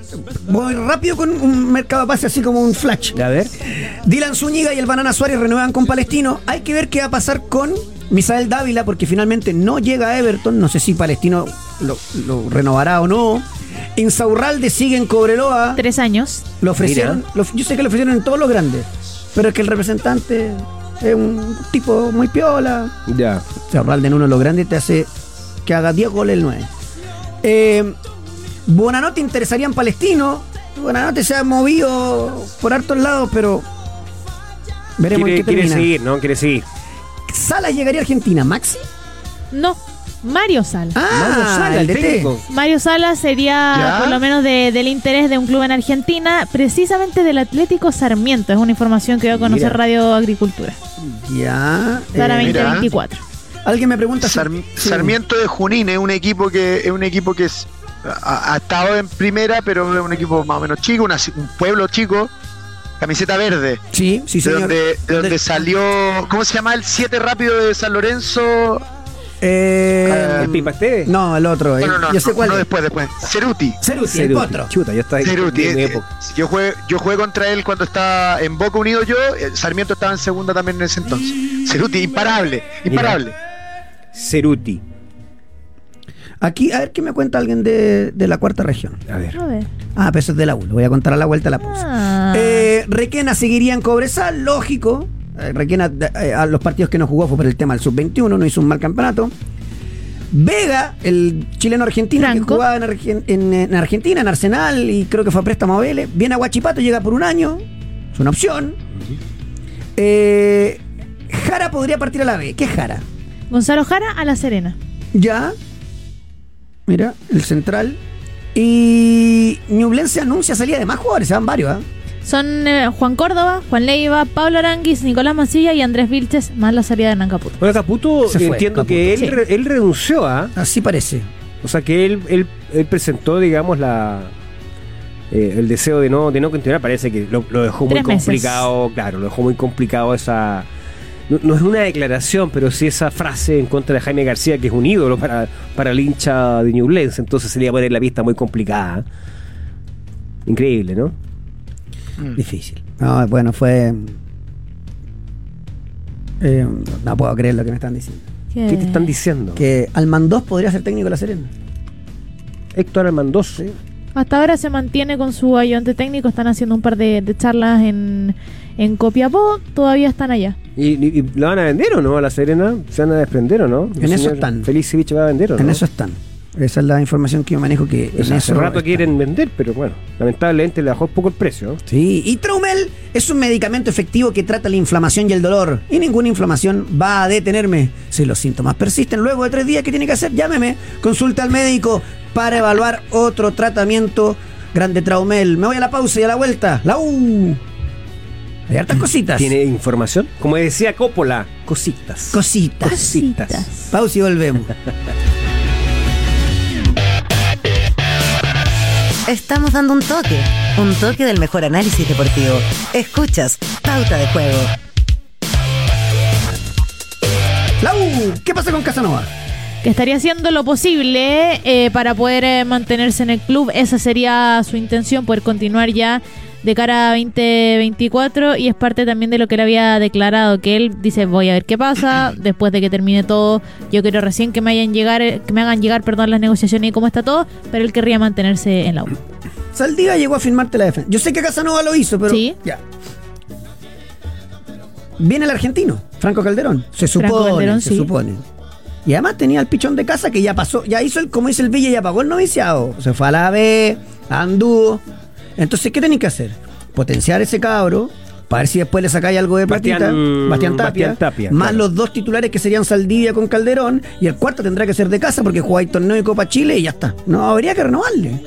voy rápido con un mercado de pase así como un flash. A ver. Dylan Zúñiga y el Banana Suárez renuevan con Palestino. Hay que ver qué va a pasar con Misael Dávila, porque finalmente no llega a Everton. No sé si Palestino lo, lo renovará o no. Insaurralde sigue en Cobreloa. Tres años. Lo ofrecieron. lo- yo sé que lo ofrecieron en todos los grandes. Pero es que el representante es un tipo muy piola. Ya. Insaurralde en uno de los grandes te hace que haga 10 goles el 9. Eh, Buenanote interesaría en Palestino. Buenanote se ha movido por hartos lados, pero veremos en Quiere, qué quiere termina. seguir, ¿no? Quiere seguir. Salas llegaría a Argentina. ¿Maxi? No, Mario Sala. Mario Ah, Sala, el el DT. técnico. Mario Sala sería ¿Ya? por lo menos de- del interés de un club en Argentina, precisamente del Atlético Sarmiento. Es una información que dio a conocer Mira. Radio Agricultura Ya. para eh, mira. 2024. Alguien me pregunta si- Sar- sí. Sarmiento de Junín es un equipo que es un equipo que es- ha, ha estado en primera, pero es un equipo más o menos chico, una- un pueblo chico, camiseta verde. Sí, sí, De señor. donde, de donde salió, ¿cómo se llama? El 7 rápido de San Lorenzo. Eh, ¿El Pipa Esteves? no, el otro. No, el- no, no, yo sé no, cuál no, es. después, después. Ceruti. Ceruti, el Ceruti. potro. Chuta, yo estaba Ceruti. en mi eh, época. eh, yo, jugué, yo jugué contra él cuando estaba en Boca Unido yo. eh, Sarmiento estaba en segunda también en ese entonces. Ceruti, imparable, imparable. Ceruti. Aquí, a ver qué me cuenta alguien de, de la cuarta región. A ver. A ver. Ah, pero eso es de la U. Lo voy a contar a la vuelta de la pausa. Ah. Eh, Requena seguiría en Cobresal, lógico. Eh, Requena eh, a los partidos que no jugó fue por el tema del sub-21, no hizo un mal campeonato. Vega, el chileno argentino que jugaba en, Argen- en- en Argentina, en Arsenal, y creo que fue a préstamo a Vélez. Viene a Guachipato, llega por un año. Es una opción. Eh, Jara podría partir a la B. ¿Qué es Jara? Gonzalo Jara a La Serena. Ya. Mira, el central. Y Ñublense anuncia salida de más jugadores, se van varios, ¿ah? Son eh, Juan Córdoba, Juan Leiva, Pablo Aranguis, Nicolás Mancilla y Andrés Vilches, más la salida de Hernán Caputo. Bueno, Caputo, Se fue, entiendo Caputo. que él, Sí. re- él renunció a. Así parece. O sea que él, él, él presentó, digamos, la eh, el deseo de no, de no continuar. Parece que lo, lo dejó muy meses. complicado, claro, lo dejó muy complicado esa. No, no es una declaración, pero sí esa frase en contra de Jaime García, que es un ídolo para, para el hincha de Ñublense. Entonces se le iba a poner la pista muy complicada. Increíble, ¿no? Difícil. No, bueno, fue. eh, no puedo creer lo que me están diciendo. Que- ¿Qué te están diciendo? Que Almandós podría ser técnico de la Serena. Héctor Almandós. Hasta ahora se mantiene con su ayudante técnico, están haciendo un par de, de charlas en, en Copiapó, todavía están allá. ¿Y, y, y la van a vender o no a La Serena? ¿Se van a desprender o no? En eso están. Felicevich va a vender o no? En eso están. Esa es la información que yo manejo que O sea, en hace eso rato quieren vender, pero bueno, lamentablemente le bajó un poco el precio. Sí, y Traumel es un medicamento efectivo que trata la inflamación y el dolor. Y ninguna inflamación va a detenerme. Si los síntomas persisten luego de tres días, ¿qué tiene que hacer? Llámeme, consulta al médico para evaluar otro tratamiento. Grande Traumel. Me voy a la pausa y a la vuelta. La U. Hay hartas cositas. ¿Tiene información? Como decía Coppola, cositas. cositas. Cositas. Pausa y volvemos. [laughs] Estamos dando un toque, un toque del mejor análisis deportivo. Escuchas Pauta de Juego. La U. ¿Qué pasa con Casanova? Que estaría haciendo lo posible eh, para poder eh, mantenerse en el club. Esa sería su intención, poder continuar ya de cara a 2024 y es parte también de lo que él había declarado, que él dice voy a ver qué pasa, [coughs] después de que termine todo, yo quiero recién que me hayan llegar, que me hagan llegar, perdón, las negociaciones y cómo está todo, pero él querría mantenerse en la U. [coughs] Saldívar llegó a firmarte la defensa. Yo sé que Casanova lo hizo, pero. Sí. Ya. Viene el argentino, Franco Calderón. Se supone. Calderón, se sí. supone. Y además tenía el pichón de casa que ya pasó, ya hizo el, como dice el Villa, ya pagó el noviciado. Se fue a la B, anduvo. Entonces, ¿qué tenéis que hacer? Potenciar ese cabro, Para ver si después le sacáis algo de platita. Bastián- Bastián, Tapia. Bastián Tapia, más claro. los dos titulares que serían Saldivia con Calderón. Y el cuarto tendrá que ser de casa porque jugáis torneo y Copa Chile y ya está. No habría que renovarle.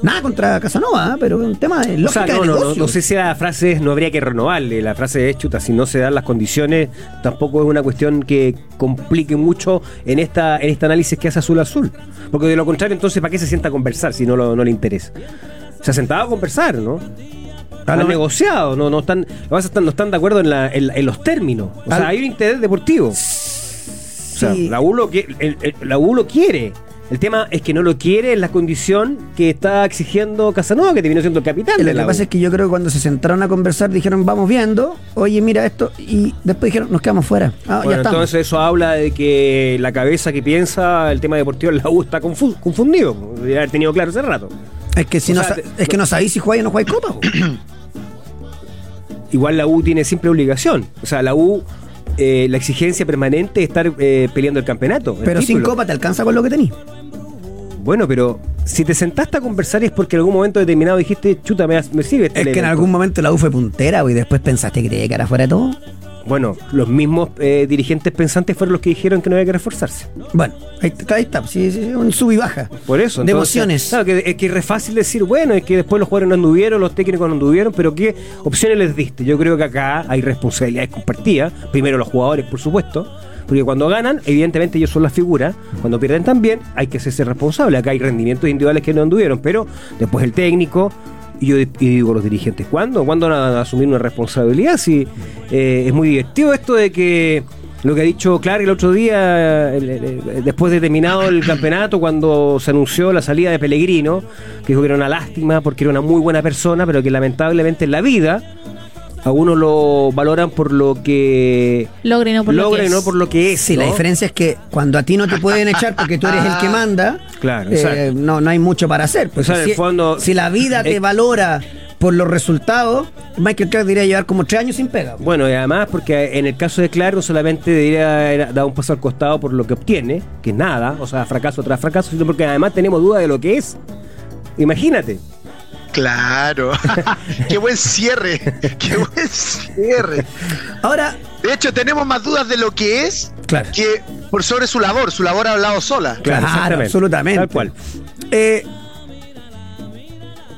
Nada contra Casanova, ¿eh? pero es un tema de O lógica sea, no, de no, no sé si la frase es no habría que renovarle. La frase es chuta, si no se dan las condiciones, tampoco es una cuestión que complique mucho en esta en este análisis que hace Azul Azul. Porque de lo contrario, entonces, ¿para qué se sienta a conversar si no, lo- no le interesa? Se ha sentado a conversar, ¿no? Han negociado, no, no están, lo que que no están de acuerdo en, la- en- en los términos. O sea, hay un interés deportivo. O sea, la U lo, qui- el- el- la U lo quiere. El tema es que no lo quiere en la condición que está exigiendo Casanova, que terminó siendo el capitán. Lo que pasa es que yo creo que cuando se sentaron a conversar dijeron, vamos viendo, oye, mira esto, y después dijeron, nos quedamos fuera. Ah, ya Bueno, estamos. entonces eso habla de que la cabeza que piensa el tema deportivo en la U está confu- confundido. Debería haber tenido claro hace rato. Es que si o no sea, te- es que no sabéis si jugáis o no jugáis copa. [clears throat] Igual la U tiene siempre obligación. O sea, la U, eh, la exigencia permanente es estar eh, peleando el campeonato. el pero sin copa te alcanza con lo que tenéis. Bueno, pero si te sentaste a conversar es porque en algún momento determinado dijiste, chuta, me, me sirve este Es que en elemento". algún momento la U fue puntera, y después pensaste que que era fuera de todo. Bueno, los mismos eh, dirigentes pensantes fueron los que dijeron que no había que reforzarse. Bueno, ahí, ahí está, sí, sí, sí, un sub y baja. Por eso. De entonces, emociones. Claro, que, es que es re fácil decir, bueno, es que después los jugadores no anduvieron, los técnicos no anduvieron, pero ¿qué opciones les diste? Yo creo que acá hay responsabilidades compartidas. Primero los jugadores, por supuesto. Porque cuando ganan, evidentemente ellos son las figuras. Cuando pierden también, hay que hacerse responsable. Acá hay rendimientos individuales que no anduvieron, pero después el técnico, y yo y digo los dirigentes, ¿cuándo? ¿Cuándo van a asumir una responsabilidad? Si eh, es muy divertido esto de que lo que ha dicho Clark el otro día, después de terminado el campeonato, cuando se anunció la salida de Pellegrino, que dijo que era una lástima porque era una muy buena persona, pero que lamentablemente en la vida a uno lo valoran por lo que Logra y no por lo que y no es. por lo que es. Sí, la diferencia es que cuando a ti no te [laughs] pueden echar porque tú eres el que manda, Claro, eh, no, no hay mucho para hacer. Porque O sea, en el si, fondo- si la vida te Eh, valora por los resultados, Michael Clark debería llevar como tres años sin pega. Bueno, y además porque en el caso de Clark no solamente debería dado un paso al costado por lo que obtiene, que es nada, o sea, fracaso tras fracaso, sino porque además tenemos duda de lo que es. Imagínate. Claro. [laughs] Qué buen cierre. Qué buen cierre. Ahora, De hecho, tenemos más dudas de lo que es Claro. que por sobre su labor. Su labor ha hablado sola. Claro, absolutamente. Tal cual. eh,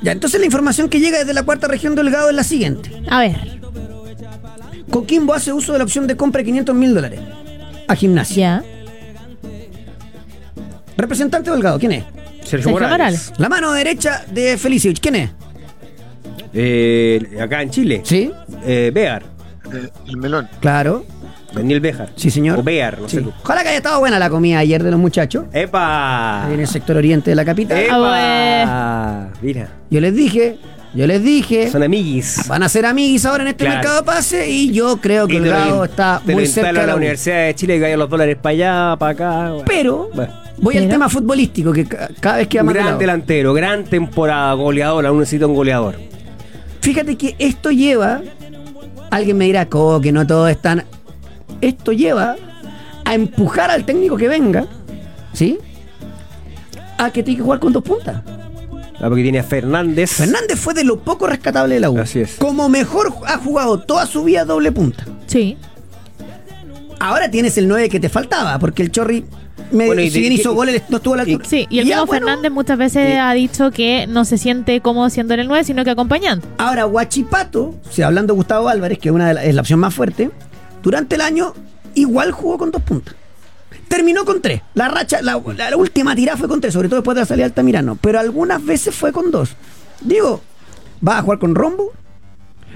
ya, entonces la información que llega desde la cuarta región Delgado es la siguiente. A ver, Coquimbo hace uso de la opción de compra de 500 mil dólares a gimnasia. ya. Representante Delgado, ¿quién es? Sergio, Sergio Morales. Morales. La mano derecha de Felicevich, ¿quién es? Eh, acá en Chile. Sí, Eh, Bear. Eh, El melón. claro. Daniel Bejar. Sí, señor. O Bear, no Sí. sé. tú. Ojalá que haya estado buena la comida ayer de los muchachos. ¡Epa! Ahí en el sector oriente de la capital. ¡Epa! Mira, Yo les dije, yo les dije, son amiguis. van a ser amiguis ahora en este Claro. mercado de pase y yo creo que el in- está muy cerca de la la. Universidad de Chile que vayan los dólares para allá, para acá. bueno. Pero Bueno. Voy al tema futbolístico que ca- cada vez que más gran delantero, gran temporada, goleador, aún necesita un goleador. Fíjate que esto lleva, alguien me dirá, "Co, que no todos están. Esto lleva a empujar al técnico que venga, ¿sí? A que tiene que jugar con dos puntas. Ah, porque tiene a Fernández. Fernández fue de lo poco rescatable de la U. Así es. Como mejor ha jugado toda su vida doble punta. Sí. Ahora tienes el 9 que te faltaba, porque el Chorri, me, Bueno, y si de- bien y- hizo goles, no estuvo a la altura. Sí, y el mismo bueno, Fernández muchas veces ha dicho que no se siente cómodo siendo en el 9, sino que acompañando. Ahora, Guachipato, o sea, hablando de Gustavo Álvarez, que es, una de la, es la opción más fuerte, durante el año igual jugó con dos puntas. Terminó con tres. La racha, la, la- la última tirada fue con tres, sobre todo después de la salida de Altamirano. Pero algunas veces fue con dos. Digo, ¿vas a jugar con rombo?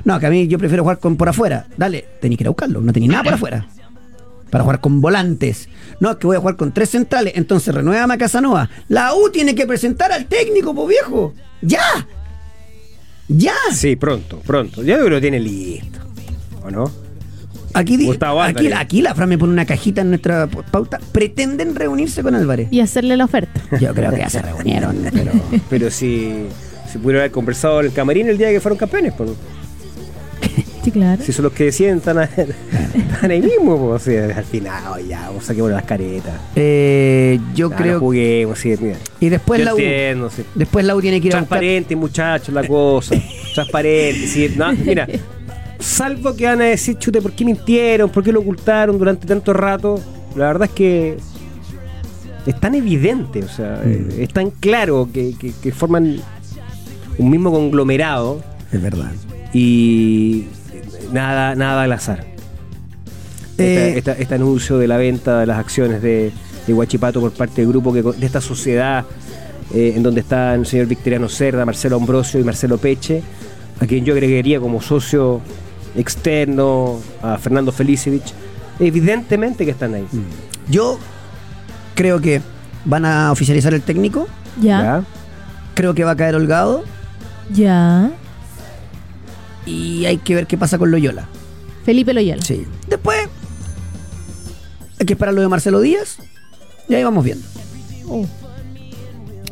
No, que a mí yo prefiero jugar con por afuera. Dale, tenés que ir a buscarlo, no tenéis nada por afuera. Para jugar con volantes. No, que voy a jugar con tres centrales. Entonces renueva a Casanova. La U tiene que presentar al técnico, po viejo. ¡Ya! ¡Ya! Sí, pronto, pronto. Ya lo tiene listo. ¿O no? Aquí, Gustavo aquí, Álvarez. aquí la Fran me pone una cajita en nuestra pauta. Pretenden reunirse con Álvarez. Y hacerle la oferta. Yo creo que ya se reunieron, [laughs] pero. Pero si, si pudieron haber conversado en el camarín el día que fueron campeones, pues. Sí, claro. Si son los que deciden, están, a- [laughs] están ahí mismo, pues. o sea, al final, oh, ya, vamos, saquemos las caretas. Eh, yo creo. no juguemos, sí, mira. Y después Yo la U. entiendo, sí. Después la U tiene que ir a buscar. Transparente, muchachos, la cosa. [laughs] Transparente. Sí, no, mira, salvo que van a decir, chute, ¿por qué mintieron? ¿Por qué lo ocultaron durante tanto rato? La verdad es que es tan evidente, o sea, eh, es tan claro que, que- que forman un mismo conglomerado Es verdad. y nada, nada al azar. Eh, Esta- esta- este anuncio de la venta de las acciones de, de Huachipato por parte del grupo que, de esta sociedad eh, en donde están el señor Victoriano Cerda, Marcelo Ambrosio y Marcelo Peche, a quien yo agregaría como socio externo a Fernando Felicevich, evidentemente que están ahí. Yo creo que van a oficializar el técnico. Ya, Creo que va a caer holgado. ya. Y hay que ver qué pasa con Loyola. Felipe Loyola. Sí. Después, hay que esperar lo de Marcelo Díaz. Y ahí vamos viendo. Oh.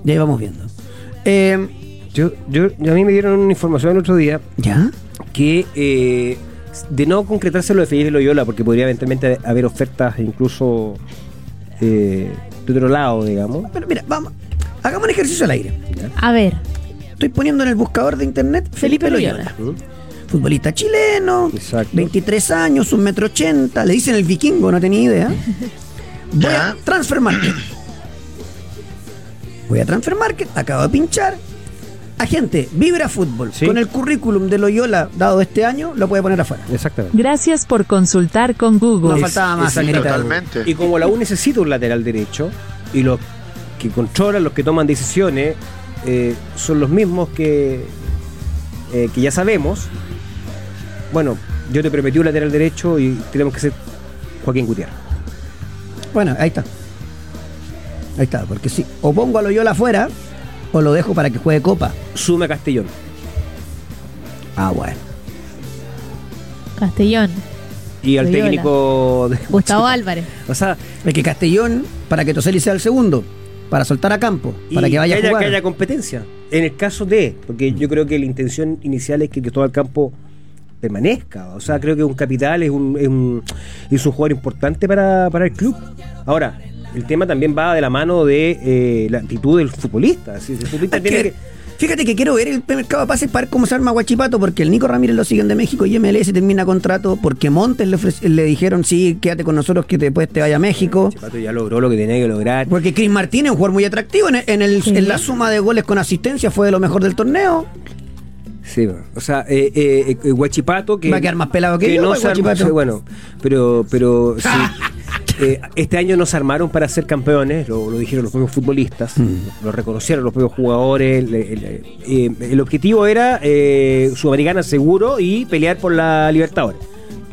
Y ahí vamos viendo. Eh, Yo, yo, a mí me dieron una información el otro día ¿Ya? que eh, de no concretarse lo de Felipe Loyola, porque podría eventualmente haber ofertas incluso eh, de otro lado, digamos. Pero mira, vamos. Hagamos un ejercicio al aire. A ver, Estoy poniendo en el buscador de internet Felipe Loyola. ¿Mm? Futbolista chileno, Exacto. 23 años, un metro ochenta. Le dicen el vikingo, no tenía idea. [laughs] Voy a. Transfer Market. Voy a Transfer Market, acabo de pinchar. Agente, Vibra Fútbol. Sí. Con el currículum de Loyola dado este año, lo puede poner afuera. Exactamente. Gracias por consultar con Google. No faltaba más. Totalmente. Y como la U necesita un lateral derecho, y los que controlan, los que toman decisiones, eh, son los mismos que, eh, que ya sabemos, bueno, yo te prometí un lateral derecho y tenemos que ser Joaquín Gutiérrez. Bueno, ahí está. Ahí está, porque si o pongo a Loyola afuera, o lo dejo para que juegue Copa. Sume a Castellón. Ah, bueno. Castellón. Y al Loyola. técnico de Gustavo Álvarez. O sea, Es que Castellón, para que Toseli sea el segundo, para soltar a campo, para y que vaya a haya, jugar. que haya competencia. En el caso de, porque yo creo que la intención inicial es que, que todo el campo permanezca. O sea, creo que un capital es un, es un, es un jugador importante para, para el club. Ahora, el tema también va de la mano de eh, la actitud del futbolista. Si el futbolista tiene que- Fíjate que quiero ver el mercado de pases para ver cómo se arma Guachipato, porque el Nico Ramírez lo siguen de México y MLS termina contrato, porque Montes le, ofrece- le dijeron, sí, quédate con nosotros que después te vaya a México. Chipato ya logró lo que tenía que lograr. Porque Chris Martínez es un jugador muy atractivo. En, en el- Sí. en la suma de goles con asistencia fue de lo mejor del torneo. Sí, o sea, eh, eh, eh, Guachipato que Va a quedar más pelado que yo, no pues, armó- Guachipato. sí, bueno, pero pero [laughs] sí, eh, este año no se armaron para ser campeones, lo, lo dijeron los propios futbolistas, Mm. lo reconocieron los propios jugadores. El, el- el objetivo era Sudamericana seguro y pelear por la Libertadores.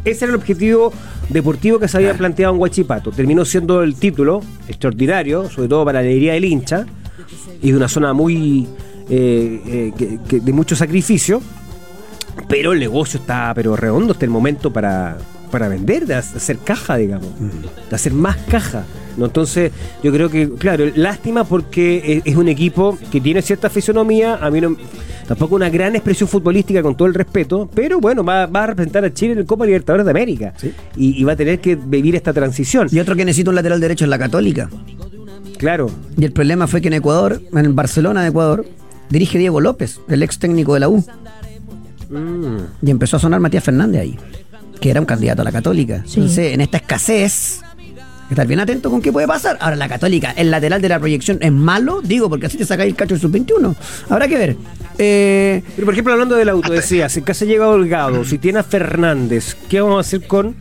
Ese era el objetivo deportivo que se había planteado en Guachipato. Terminó siendo el título extraordinario, sobre todo para la alegría del hincha y de una zona muy eh, eh, que- que- de mucho sacrificio. Pero el negocio está pero redondo hasta el momento para, para vender, de hacer caja, digamos, de hacer más caja. ¿no? Entonces, yo creo que, claro, lástima porque es, es un equipo que tiene cierta fisonomía, a mí no, tampoco una gran expresión futbolística con todo el respeto, pero bueno, va, va a representar a Chile en el Copa Libertadores de América y, y va a tener que vivir esta transición. Y otro que necesita un lateral derecho es la Católica. Claro, Y el problema fue que en Ecuador, en el Barcelona de Ecuador, dirige Diego López, el ex técnico de la U. Y empezó a sonar Matías Fernández ahí, que era un candidato a la Católica. Sí. Entonces, en esta escasez, estar bien atento con qué puede pasar. Ahora, la Católica, el lateral de la proyección, ¿es malo? Digo, porque así te sacáis el cacho del sub-21. Habrá que ver. Eh, Pero por ejemplo, hablando del auto, decía, si casi llega Holgado, si tiene a Fernández, ¿qué vamos a hacer con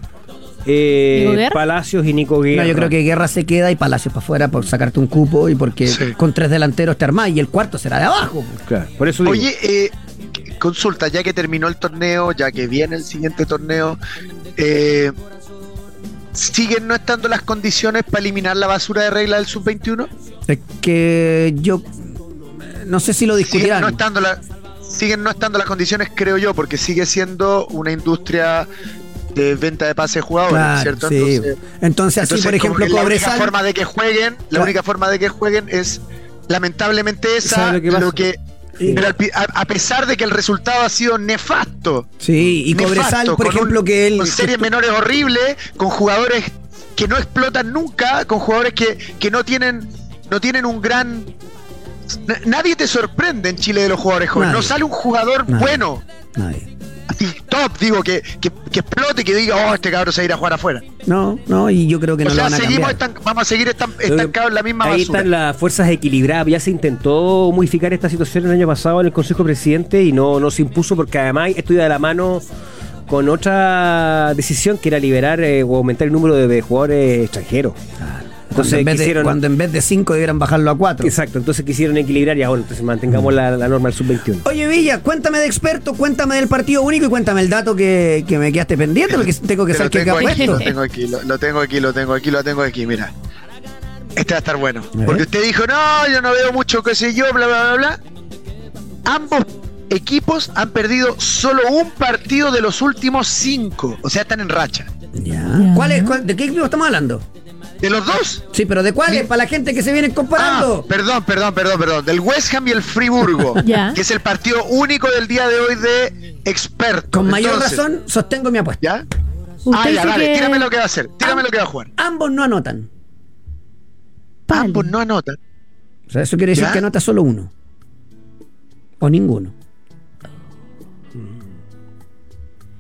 eh. Palacios y Nico Guerra? no, yo creo que Guerra se queda y Palacios para afuera por sacarte un cupo y porque Sí. con tres delanteros te armás y el cuarto será de abajo. Claro, por eso digo. Oye, eh, consulta, ya que terminó el torneo, ya que viene el siguiente torneo, eh, ¿siguen no estando las condiciones para eliminar la basura de regla del sub-21? Es que yo no sé si lo Siguen discutirán. no, estando la- siguen no estando las condiciones, creo yo, porque sigue siendo una industria de venta de pases jugadores, Claro, ¿cierto? sí. Entonces, Entonces, así, entonces, por ejemplo, que la única Cobresal. forma de que jueguen, la Claro. única forma de que jueguen es lamentablemente esa, ¿Sabe lo que lo pasa? que, Sí. pero al a, a pesar de que el resultado ha sido nefasto, Sí, y nefasto, Cobresal, por ejemplo, un- que él. con series menores horribles, con jugadores que no explotan nunca, con jugadores que, que no tienen no tienen un gran na- nadie te sorprende en Chile de los jugadores jóvenes, Nadie. no sale un jugador Nadie. bueno, Nadie. [laughs] top, digo, que, que, que explote, que diga, oh, este cabrón se va a ir a jugar afuera. No, no, y yo creo que o no lo sea, van a seguimos cambiar. estan- vamos a seguir estan- estancados en la misma Ahí basura. están las fuerzas equilibradas. Ya se intentó modificar esta situación el año pasado en el Consejo Presidente y no, no se impuso porque además esto iba de la mano con otra decisión que era liberar eh, o aumentar el número de, de jugadores extranjeros. Cuando Entonces en, vez de, quisieron... cuando en vez de 5 debieran bajarlo a 4. Exacto, entonces quisieron equilibrar y ahora entonces mantengamos la, la norma del sub-21. Oye, Villa, cuéntame de experto, cuéntame del partido único y cuéntame el dato que, que me quedaste pendiente, porque [laughs] tengo que Te saber lo qué tengo ha aquí, puesto. lo tengo aquí, lo, lo tengo aquí, lo tengo aquí, lo tengo aquí, mira. Este va a estar bueno. Porque usted dijo, no, yo no veo mucho, qué sé yo, bla, bla, bla, bla. Ambos equipos han perdido solo un partido de los últimos cinco. O sea, están en racha. Ya. Ya. ¿Cuál es, cuál- ¿De qué equipo estamos hablando? ¿De los dos? Sí, pero ¿de cuáles? Para la gente que se viene Ah, comparando. perdón, perdón, perdón, perdón. Del West Ham y el Friburgo. [laughs] Ya. Que es el partido único del día de hoy de experto. Con mayor Entonces, razón, sostengo mi apuesta. ¿Ya? Ah, ya, dale, que- tírame lo que va a hacer. Tírame lo que va a jugar. Ambos no anotan. Ambos no anotan. O sea, eso quiere decir ¿Ya? que anota solo uno. O ninguno.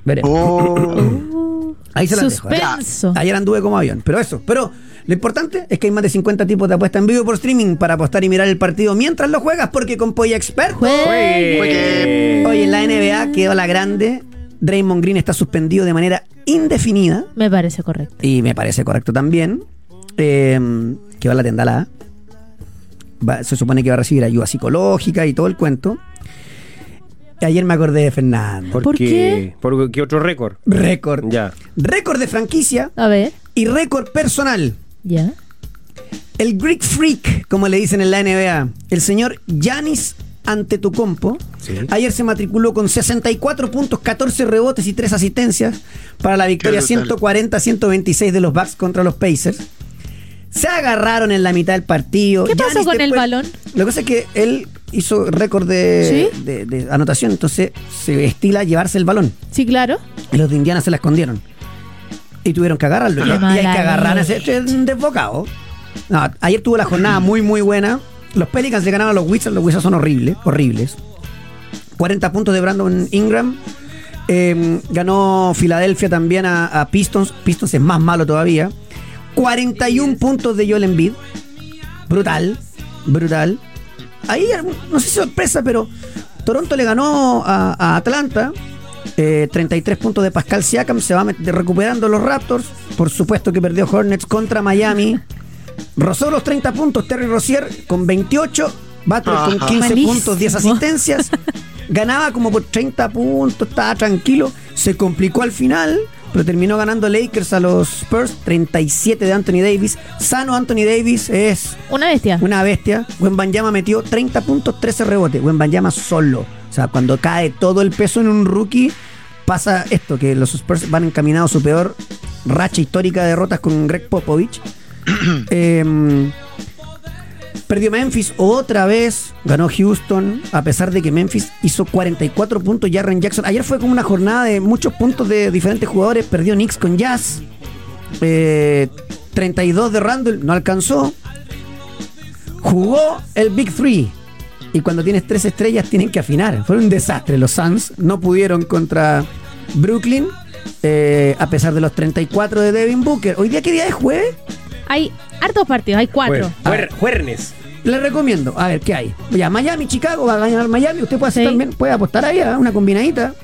Veremos. Oh. Ahí se las dejo. ¿eh? Suspenso. Ayer anduve como avión, pero eso. Pero lo importante es que hay más de 50 tipos de apuesta en vivo por streaming para apostar y mirar el partido mientras lo juegas, porque con Polla Expert. Juegue. Juegue. Hoy en la NBA quedó la grande. Draymond Green está suspendido de manera indefinida. Me parece correcto. Y me parece correcto también. eh, que va a la tendala. Va- se supone que va a recibir ayuda psicológica y todo el cuento. Ayer me acordé de Fernando. Porque, ¿Por qué? ¿Por qué otro récord? Récord. Ya. Récord de franquicia A ver, y récord personal. Ya. El Greek Freak, como le dicen en la NBA, el señor Yanis Antetokounmpo, Sí. ayer se matriculó con 64 puntos, 14 rebotes y 3 asistencias para la victoria Qué brutal. 140-126 de los Bucks contra los Pacers. Se agarraron en la mitad del partido. ¿Qué pasó Giannis con el balón? Lo que pasa es que él hizo récord de, ¿Sí? de- de anotación, entonces se estila llevarse el balón. Sí, claro. Y los de Indiana se la escondieron. Y tuvieron que agarrarlo. Y, hay que agarrar a ese ese desbocado. No, ayer tuvo la jornada muy, muy buena. Los Pelicans le ganaron a los Wizards. Los Wizards son horribles, horribles. 40 puntos de Brandon Ingram. Eh, ganó Filadelfia también a, a Pistons. Pistons es más malo todavía. 41 puntos de Joel Embiid. Brutal, brutal. Ahí, no sé si sorpresa, pero Toronto le ganó a, a Atlanta. Eh, 33 puntos de Pascal Siakam. Se va recuperando los Raptors. Por supuesto que perdió Hornets contra Miami. Rozó los 30 puntos Terry Rozier con 28. Butler con Ajá. 15 Malísimo. puntos, 10 asistencias. Ganaba como por 30 puntos, estaba tranquilo. Se complicó al final, pero terminó ganando Lakers a los Spurs. 37 de Anthony Davis. Sano Anthony Davis es Una bestia. una bestia. Wembanyama metió 30 puntos, 13 rebotes. Wembanyama solo. O sea, cuando cae todo el peso en un rookie, pasa esto, que los Spurs van encaminados a su peor racha histórica de derrotas con Greg Popovich. [clears throat] Em, perdió Memphis otra vez, ganó Houston, a pesar de que Memphis hizo 44 puntos, Jarren Jackson. Ayer fue como una jornada de muchos puntos de diferentes jugadores, perdió Knicks con Jazz. Eh, 32 de Randall, no alcanzó. Jugó el Big Three. Y cuando tienes tres estrellas tienen que afinar. Fue un desastre. Los Suns no pudieron contra Brooklyn. eh, a pesar de los 34 de Devin Booker. ¿Hoy día qué día es jueves? Hay hartos partidos, hay cuatro. Juer- Juer- Juernes. Le recomiendo. A ver, ¿qué hay? Ya, Miami, Chicago, va a ganar Miami. Usted puede hacer Sí. también, puede apostar ahí, ¿ah? una combinadita.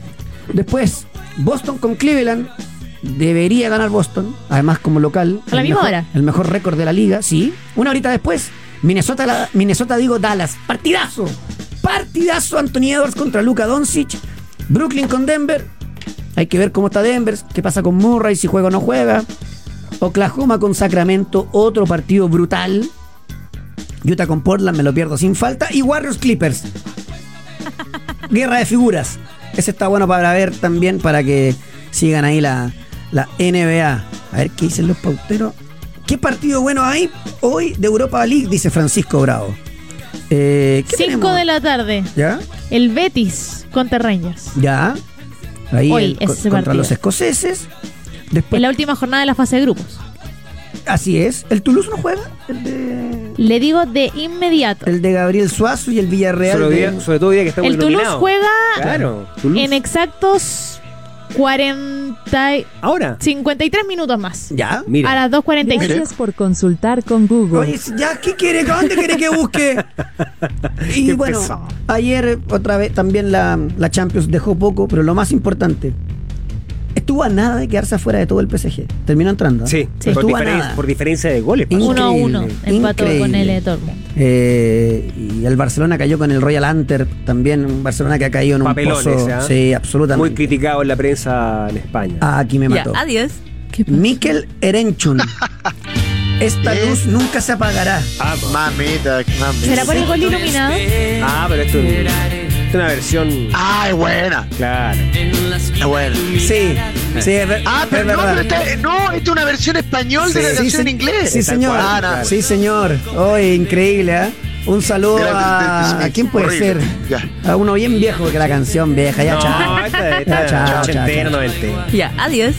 Después, Boston con Cleveland. Debería ganar Boston, además como local. A la misma mejor- hora. El mejor récord de la liga, sí. Una horita después, Minnesota, Minnesota digo Dallas. Partidazo. Partidazo Anthony Edwards contra Luka Doncic. Brooklyn con Denver. Hay que ver cómo está Denver, qué pasa con Murray, si juega o no juega. Oklahoma con Sacramento, otro partido brutal. Utah con Portland, me lo pierdo sin falta. Y Warriors Clippers. [laughs] Guerra de figuras. Ese está bueno para ver también, para que sigan ahí la, la NBA. A ver qué dicen los pauteros. ¿Qué partido bueno hay hoy de Europa League? Dice Francisco Bravo. Eh, ¿qué Cinco tenemos? de la tarde. ¿Ya? El Betis contra Rangers. Ya. Ahí Hoy el- es contra partido. los escoceses. Después, En la última jornada de la fase de grupos. así es. ¿El Toulouse no juega? El de... Le digo de inmediato. El de Gabriel Suazo y el Villarreal. Sobre, de- día- sobre todo día que estamos El Toulouse juega Claro, Toulouse. en exactos 40, y- Ahora. 53 minutos más. ¿Ya? Mira. A las 2.45. Gracias por consultar con Google. Oye, ya, ¿qué quiere? ¿Dónde quiere que busque? [laughs] Y Qué bueno, pesado. ayer otra vez también la, la Champions dejó poco, pero lo más importante, estuvo a nada de quedarse afuera de todo el PSG. Terminó entrando. ¿eh? Sí, Sí. Por, Estuvo a diferen- nada. por diferencia de goles. pasó. Increíble. 1 a 1. Empató con el Dortmund. Eh, y el Barcelona cayó con el Royal Antwerp, también un Barcelona que ha caído en un pozo. ¿ah? Sí, Muy absolutamente. criticado en la prensa en España. Ah, aquí me Ya, mató. adiós. Mikel Erenchun. [laughs] Esta luz nunca se apagará. Ah. Mamita, mamita. ¿Será por el gol iluminado? Ah, pero esto es, es una versión. Ah, es buena. Claro. Es buena. Sí, sí, es, ver- Ah, es pero no, verdad. pero esta, no, esta es una versión español de la canción sí, en inglés. Sí, Tal señor. cual, Ah, no. Sí, señor. Oye, increíble, ¿eh? Un saludo De la- de- de- a, quién puede horrible. ser. Ya. A uno bien viejo que la canción vieja. Ya, No, chao. esta, esta Ya, chao, chao, chao. Ya, adiós.